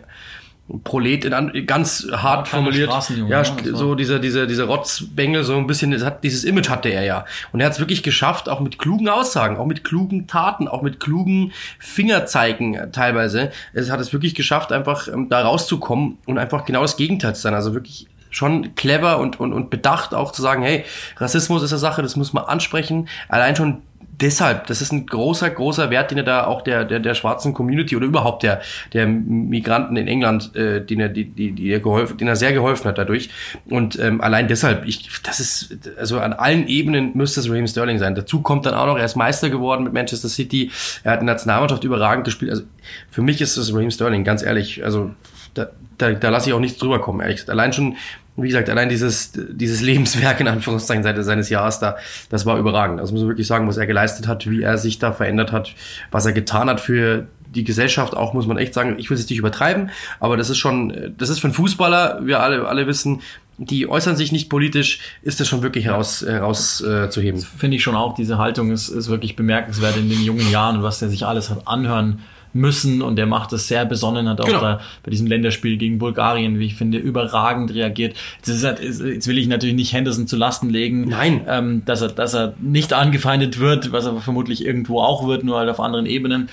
Prolet in an, ganz hart formuliert. Ja, ne? So dieser, dieser, dieser Rotzbengel, so ein bisschen, hat, dieses Image hatte er ja. Und er hat es wirklich geschafft, auch mit klugen Aussagen, auch mit klugen Taten, auch mit klugen Fingerzeigen teilweise. Es hat es wirklich geschafft, einfach ähm, da rauszukommen und einfach genau das Gegenteil zu sein. Also wirklich schon clever und, und, und bedacht auch zu sagen, hey, Rassismus ist eine Sache, das muss man ansprechen. Allein schon deshalb, das ist ein großer, großer Wert, den er da auch der, der, der schwarzen Community oder überhaupt der, der Migranten in England, äh, den er, die, die, die er geholfen, den er sehr geholfen hat dadurch. Und ähm, allein deshalb, ich, das ist, also an allen Ebenen müsste es Raheem Sterling sein. Dazu kommt dann auch noch, er ist Meister geworden mit Manchester City, er hat in der Nationalmannschaft überragend gespielt. Also für mich ist es Raheem Sterling, ganz ehrlich. Also da, da, da lasse ich auch nichts drüber kommen, ehrlich gesagt. Allein schon wie gesagt, allein dieses, dieses Lebenswerk in Anführungszeichen seit seines Jahres da, das war überragend. Also muss man wirklich sagen, was er geleistet hat, wie er sich da verändert hat, was er getan hat für die Gesellschaft auch, muss man echt sagen. Ich will es nicht übertreiben, aber das ist schon, das ist für einen Fußballer, wir alle, alle wissen, die äußern sich nicht politisch, ist das schon wirklich heraus, herauszuheben. Äh, Finde ich schon auch, diese Haltung ist, ist wirklich bemerkenswert in den jungen Jahren, was der sich alles hat anhören müssen und der macht das sehr besonnen, hat auch genau. da bei diesem Länderspiel gegen Bulgarien, wie ich finde, überragend reagiert. Jetzt, halt, jetzt will ich natürlich nicht Henderson zu Lasten legen, Nein. Ähm, dass, er, dass er nicht angefeindet wird, was er vermutlich irgendwo auch wird, nur halt auf anderen Ebenen.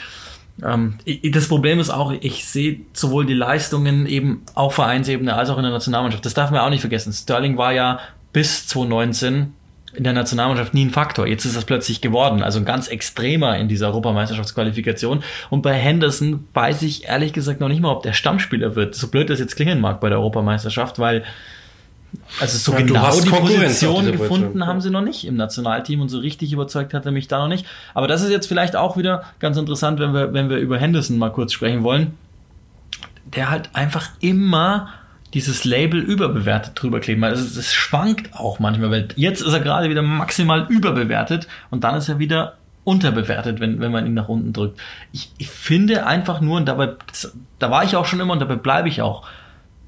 Ähm, das Problem ist auch, ich sehe sowohl die Leistungen eben auf Vereinsebene als auch in der Nationalmannschaft. Das darf man auch nicht vergessen. Sterling war ja bis 2019 in der Nationalmannschaft nie ein Faktor. Jetzt ist das plötzlich geworden. Also ein ganz extremer in dieser Europameisterschaftsqualifikation. Und bei Henderson weiß ich ehrlich gesagt noch nicht mal, ob der Stammspieler wird. So blöd das jetzt klingen mag bei der Europameisterschaft, weil also so ja, genau die Position gefunden haben sie noch nicht im Nationalteam und so richtig überzeugt hat er mich da noch nicht. Aber das ist jetzt vielleicht auch wieder ganz interessant, wenn wir, wenn wir über Henderson mal kurz sprechen wollen. Der halt einfach immer dieses Label überbewertet drüber kleben. Also es schwankt auch manchmal, weil jetzt ist er gerade wieder maximal überbewertet und dann ist er wieder unterbewertet, wenn, wenn man ihn nach unten drückt. Ich, ich finde einfach nur, und dabei, da war ich auch schon immer und dabei bleibe ich auch,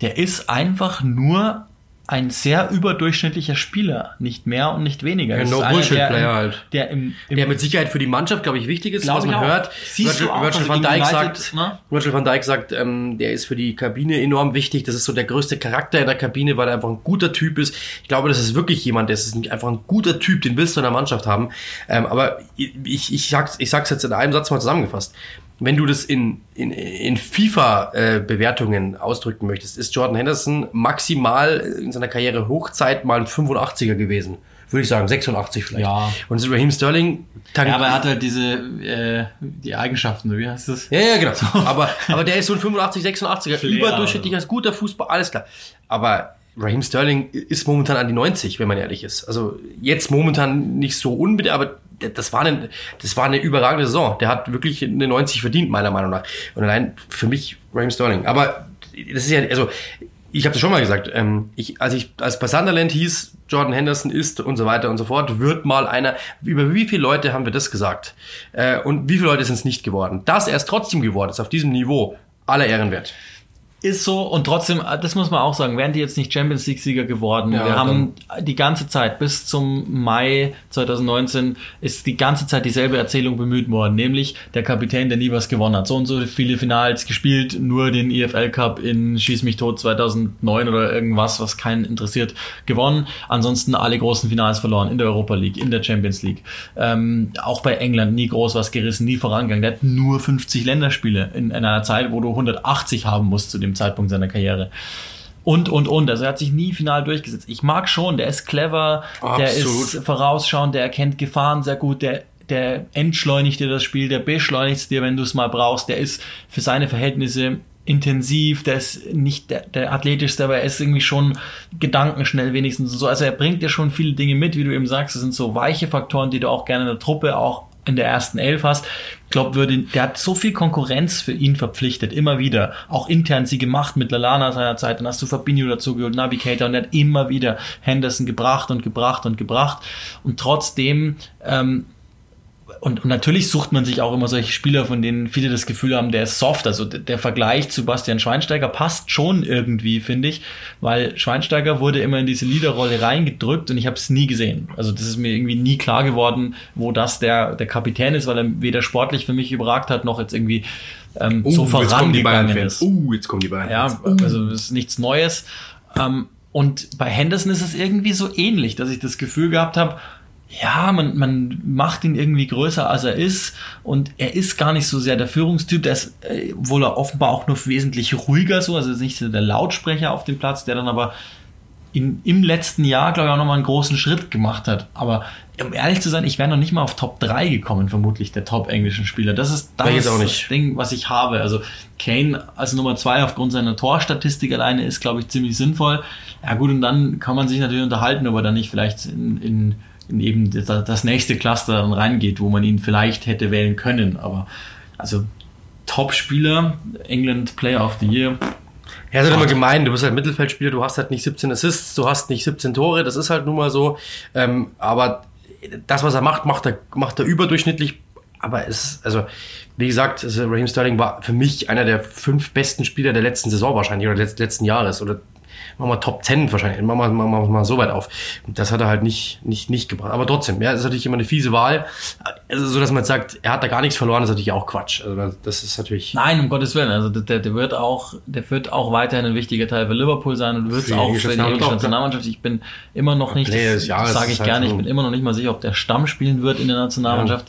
der ist einfach nur ein sehr überdurchschnittlicher Spieler, nicht mehr und nicht weniger. Ja, no Bullshit der, Player halt. Der, im, im der mit Sicherheit für die Mannschaft, glaube ich, wichtig ist, was man auch. hört. Siehst Virgil, du auch, Virgil van Dijk sagt, ne? Virgil van Dijk sagt, ähm, der ist für die Kabine enorm wichtig. Das ist so der größte Charakter in der Kabine, weil er einfach ein guter Typ ist. Ich glaube, das ist wirklich jemand, der ist einfach ein guter Typ, den willst du in der Mannschaft haben. Ähm, aber ich, ich sag's, ich sag's jetzt in einem Satz mal zusammengefasst wenn du das in, in, in FIFA-Bewertungen äh, ausdrücken möchtest, ist Jordan Henderson maximal in seiner Karriere Hochzeit mal ein 85er gewesen. Würde ich sagen, 86 vielleicht. Ja. Und Raheem Sterling. Ja, aber er hat halt diese, äh, die Eigenschaften, wie heißt das? Ja, ja, genau. aber, aber der ist so ein 85, 86er, Flair, überdurchschnittlich als guter Fußball, alles klar. Aber Raheem Sterling ist momentan an die 90, wenn man ehrlich ist. Also jetzt momentan nicht so unbedingt, aber das war, eine, das war eine überragende Saison. Der hat wirklich eine 90 verdient, meiner Meinung nach. Und allein für mich Raheem Sterling. Aber das ist ja, also ich habe das schon mal gesagt, ähm, ich, als ich als bei Sunderland hieß, Jordan Henderson ist und so weiter und so fort, wird mal einer, über wie viele Leute haben wir das gesagt? Äh, und wie viele Leute sind es nicht geworden? Dass er es trotzdem geworden ist, auf diesem Niveau, aller Ehren wert. Ist so und trotzdem, das muss man auch sagen, wären die jetzt nicht Champions League-Sieger geworden. Ja, wir haben die ganze Zeit, bis zum Mai 2019, ist die ganze Zeit dieselbe Erzählung bemüht worden, nämlich der Kapitän, der nie was gewonnen hat. So und so viele Finals gespielt, nur den EFL Cup in Schieß mich tot 2009 oder irgendwas, was keinen interessiert, gewonnen. Ansonsten alle großen Finals verloren in der Europa League, in der Champions League. Ähm, auch bei England nie groß was gerissen, nie vorangegangen. Der hat nur 50 Länderspiele in, in einer Zeit, wo du 180 haben musst zu dem dem Zeitpunkt seiner Karriere. Und, und, und. Also er hat sich nie final durchgesetzt. Ich mag schon, der ist clever, Absolut. der ist vorausschauend, der erkennt Gefahren sehr gut, der der entschleunigt dir das Spiel, der beschleunigt es dir, wenn du es mal brauchst, der ist für seine Verhältnisse intensiv, der ist nicht der, der athletischste, aber er ist irgendwie schon gedankenschnell wenigstens so. Also er bringt dir schon viele Dinge mit, wie du eben sagst, das sind so weiche Faktoren, die du auch gerne in der Truppe auch in der ersten Elf hast. Ich glaube, der hat so viel Konkurrenz für ihn verpflichtet, immer wieder. Auch intern sie gemacht mit Lalana seiner Zeit. Dann hast du Fabinho dazu geholt, Navigator und der hat immer wieder Henderson gebracht und gebracht und gebracht. Und trotzdem, ähm, und, und natürlich sucht man sich auch immer solche Spieler, von denen viele das Gefühl haben, der ist soft. Also der Vergleich zu Bastian Schweinsteiger passt schon irgendwie, finde ich, weil Schweinsteiger wurde immer in diese Leaderrolle reingedrückt und ich habe es nie gesehen. Also das ist mir irgendwie nie klar geworden, wo das der, der Kapitän ist, weil er weder sportlich für mich überragt hat, noch jetzt irgendwie ähm, uh, so vorangegangen ist. Uh, jetzt kommen die beiden. Ja, uh. also das ist nichts Neues. Ähm, und bei Henderson ist es irgendwie so ähnlich, dass ich das Gefühl gehabt habe, ja, man, man macht ihn irgendwie größer, als er ist. Und er ist gar nicht so sehr der Führungstyp. Der ist äh, wohl offenbar auch nur wesentlich ruhiger so. Also nicht so der Lautsprecher auf dem Platz, der dann aber in, im letzten Jahr, glaube ich, auch nochmal einen großen Schritt gemacht hat. Aber um ehrlich zu sein, ich wäre noch nicht mal auf Top 3 gekommen, vermutlich, der top englischen Spieler. Das ist das, ist nicht. das Ding, was ich habe. Also Kane als Nummer 2 aufgrund seiner Torstatistik alleine ist, glaube ich, ziemlich sinnvoll. Ja gut, und dann kann man sich natürlich unterhalten, ob er dann nicht vielleicht in, in, in eben das, das nächste Cluster dann reingeht, wo man ihn vielleicht hätte wählen können. Aber also Top-Spieler, England Player of the Year, Ja, ist halt immer gemein, du bist halt Mittelfeldspieler, du hast halt nicht 17 Assists, du hast nicht 17 Tore, das ist halt nun mal so. Ähm, aber das, was er macht, macht er, macht er überdurchschnittlich. Aber es ist, also, wie gesagt, also Raheem Sterling war für mich einer der fünf besten Spieler der letzten Saison wahrscheinlich oder des letzten Jahres oder machen wir Top 10 wahrscheinlich, machen wir, machen wir mal so weit auf. Und das hat er halt nicht, nicht, nicht gebracht. Aber trotzdem, ja, das ist natürlich immer eine fiese Wahl. Also, so dass man jetzt sagt, er hat da gar nichts verloren, ist natürlich auch Quatsch. Also, das ist natürlich. Nein, um Gottes Willen. Also der, der wird auch, der wird auch weiterhin ein wichtiger Teil für Liverpool sein und wird es auch für die englische Nationalmannschaft. Ich bin immer noch nicht, das, das sage ich halt gerne, ich bin immer noch nicht mal sicher, ob der Stamm spielen wird in der Nationalmannschaft.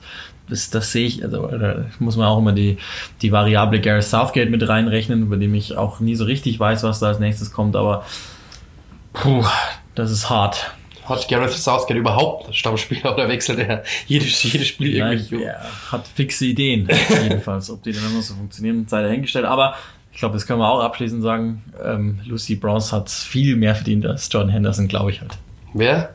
Das, das sehe ich, also da muss man auch immer die, die Variable Gareth Southgate mit reinrechnen, über dem ich auch nie so richtig weiß, was da als nächstes kommt, aber puh, das ist hart. Hat Gareth Southgate überhaupt Stammspieler oder wechselt er jedes, jedes Spiel irgendwie? er hat fixe Ideen, jedenfalls. Ob die dann immer so funktionieren, sei dahingestellt. Aber ich glaube, das können wir auch abschließend sagen. Ähm, Lucy Bronze hat viel mehr verdient als John Henderson, glaube ich halt. Wer?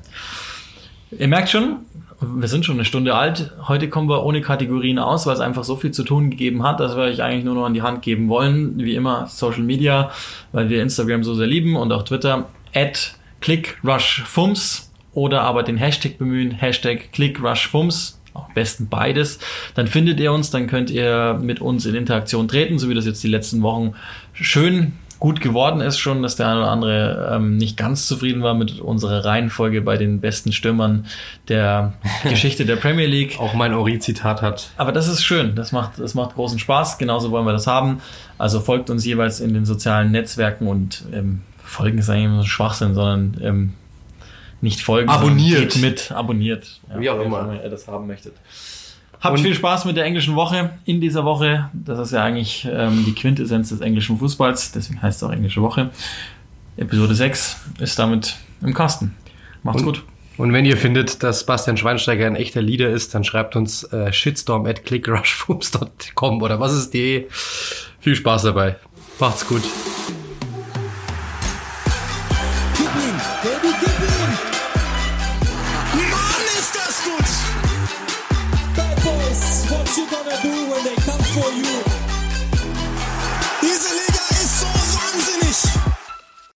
Ihr merkt schon, wir sind schon eine Stunde alt. Heute kommen wir ohne Kategorien aus, weil es einfach so viel zu tun gegeben hat, dass wir euch eigentlich nur noch an die Hand geben wollen. Wie immer Social Media, weil wir Instagram so sehr lieben und auch Twitter. At ClickRushFums oder aber den Hashtag bemühen, Hashtag ClickRushFums. Am besten beides. Dann findet ihr uns, dann könnt ihr mit uns in Interaktion treten, so wie das jetzt die letzten Wochen schön gut geworden ist schon, dass der eine oder andere ähm, nicht ganz zufrieden war mit unserer Reihenfolge bei den besten Stürmern der Geschichte der Premier League. Auch mein Ori-Zitat hat. Aber das ist schön, das macht, das macht großen Spaß, genauso wollen wir das haben. Also folgt uns jeweils in den sozialen Netzwerken und ähm, folgen ist eigentlich immer so ein Schwachsinn, sondern ähm, nicht folgen, Abonniert. mit, abonniert. Wie auch immer. ihr das haben möchtet. Habt Und- viel Spaß mit der englischen Woche in dieser Woche. Das ist ja eigentlich ähm, die Quintessenz des englischen Fußballs, deswegen heißt es auch englische Woche. Episode 6 ist damit im Kasten. Macht's gut. Und wenn ihr findet, dass Bastian Schweinsteiger ein echter Leader ist, dann schreibt uns äh, shitstorm at clickrushfoops.com oder was ist die? Viel Spaß dabei. Macht's gut.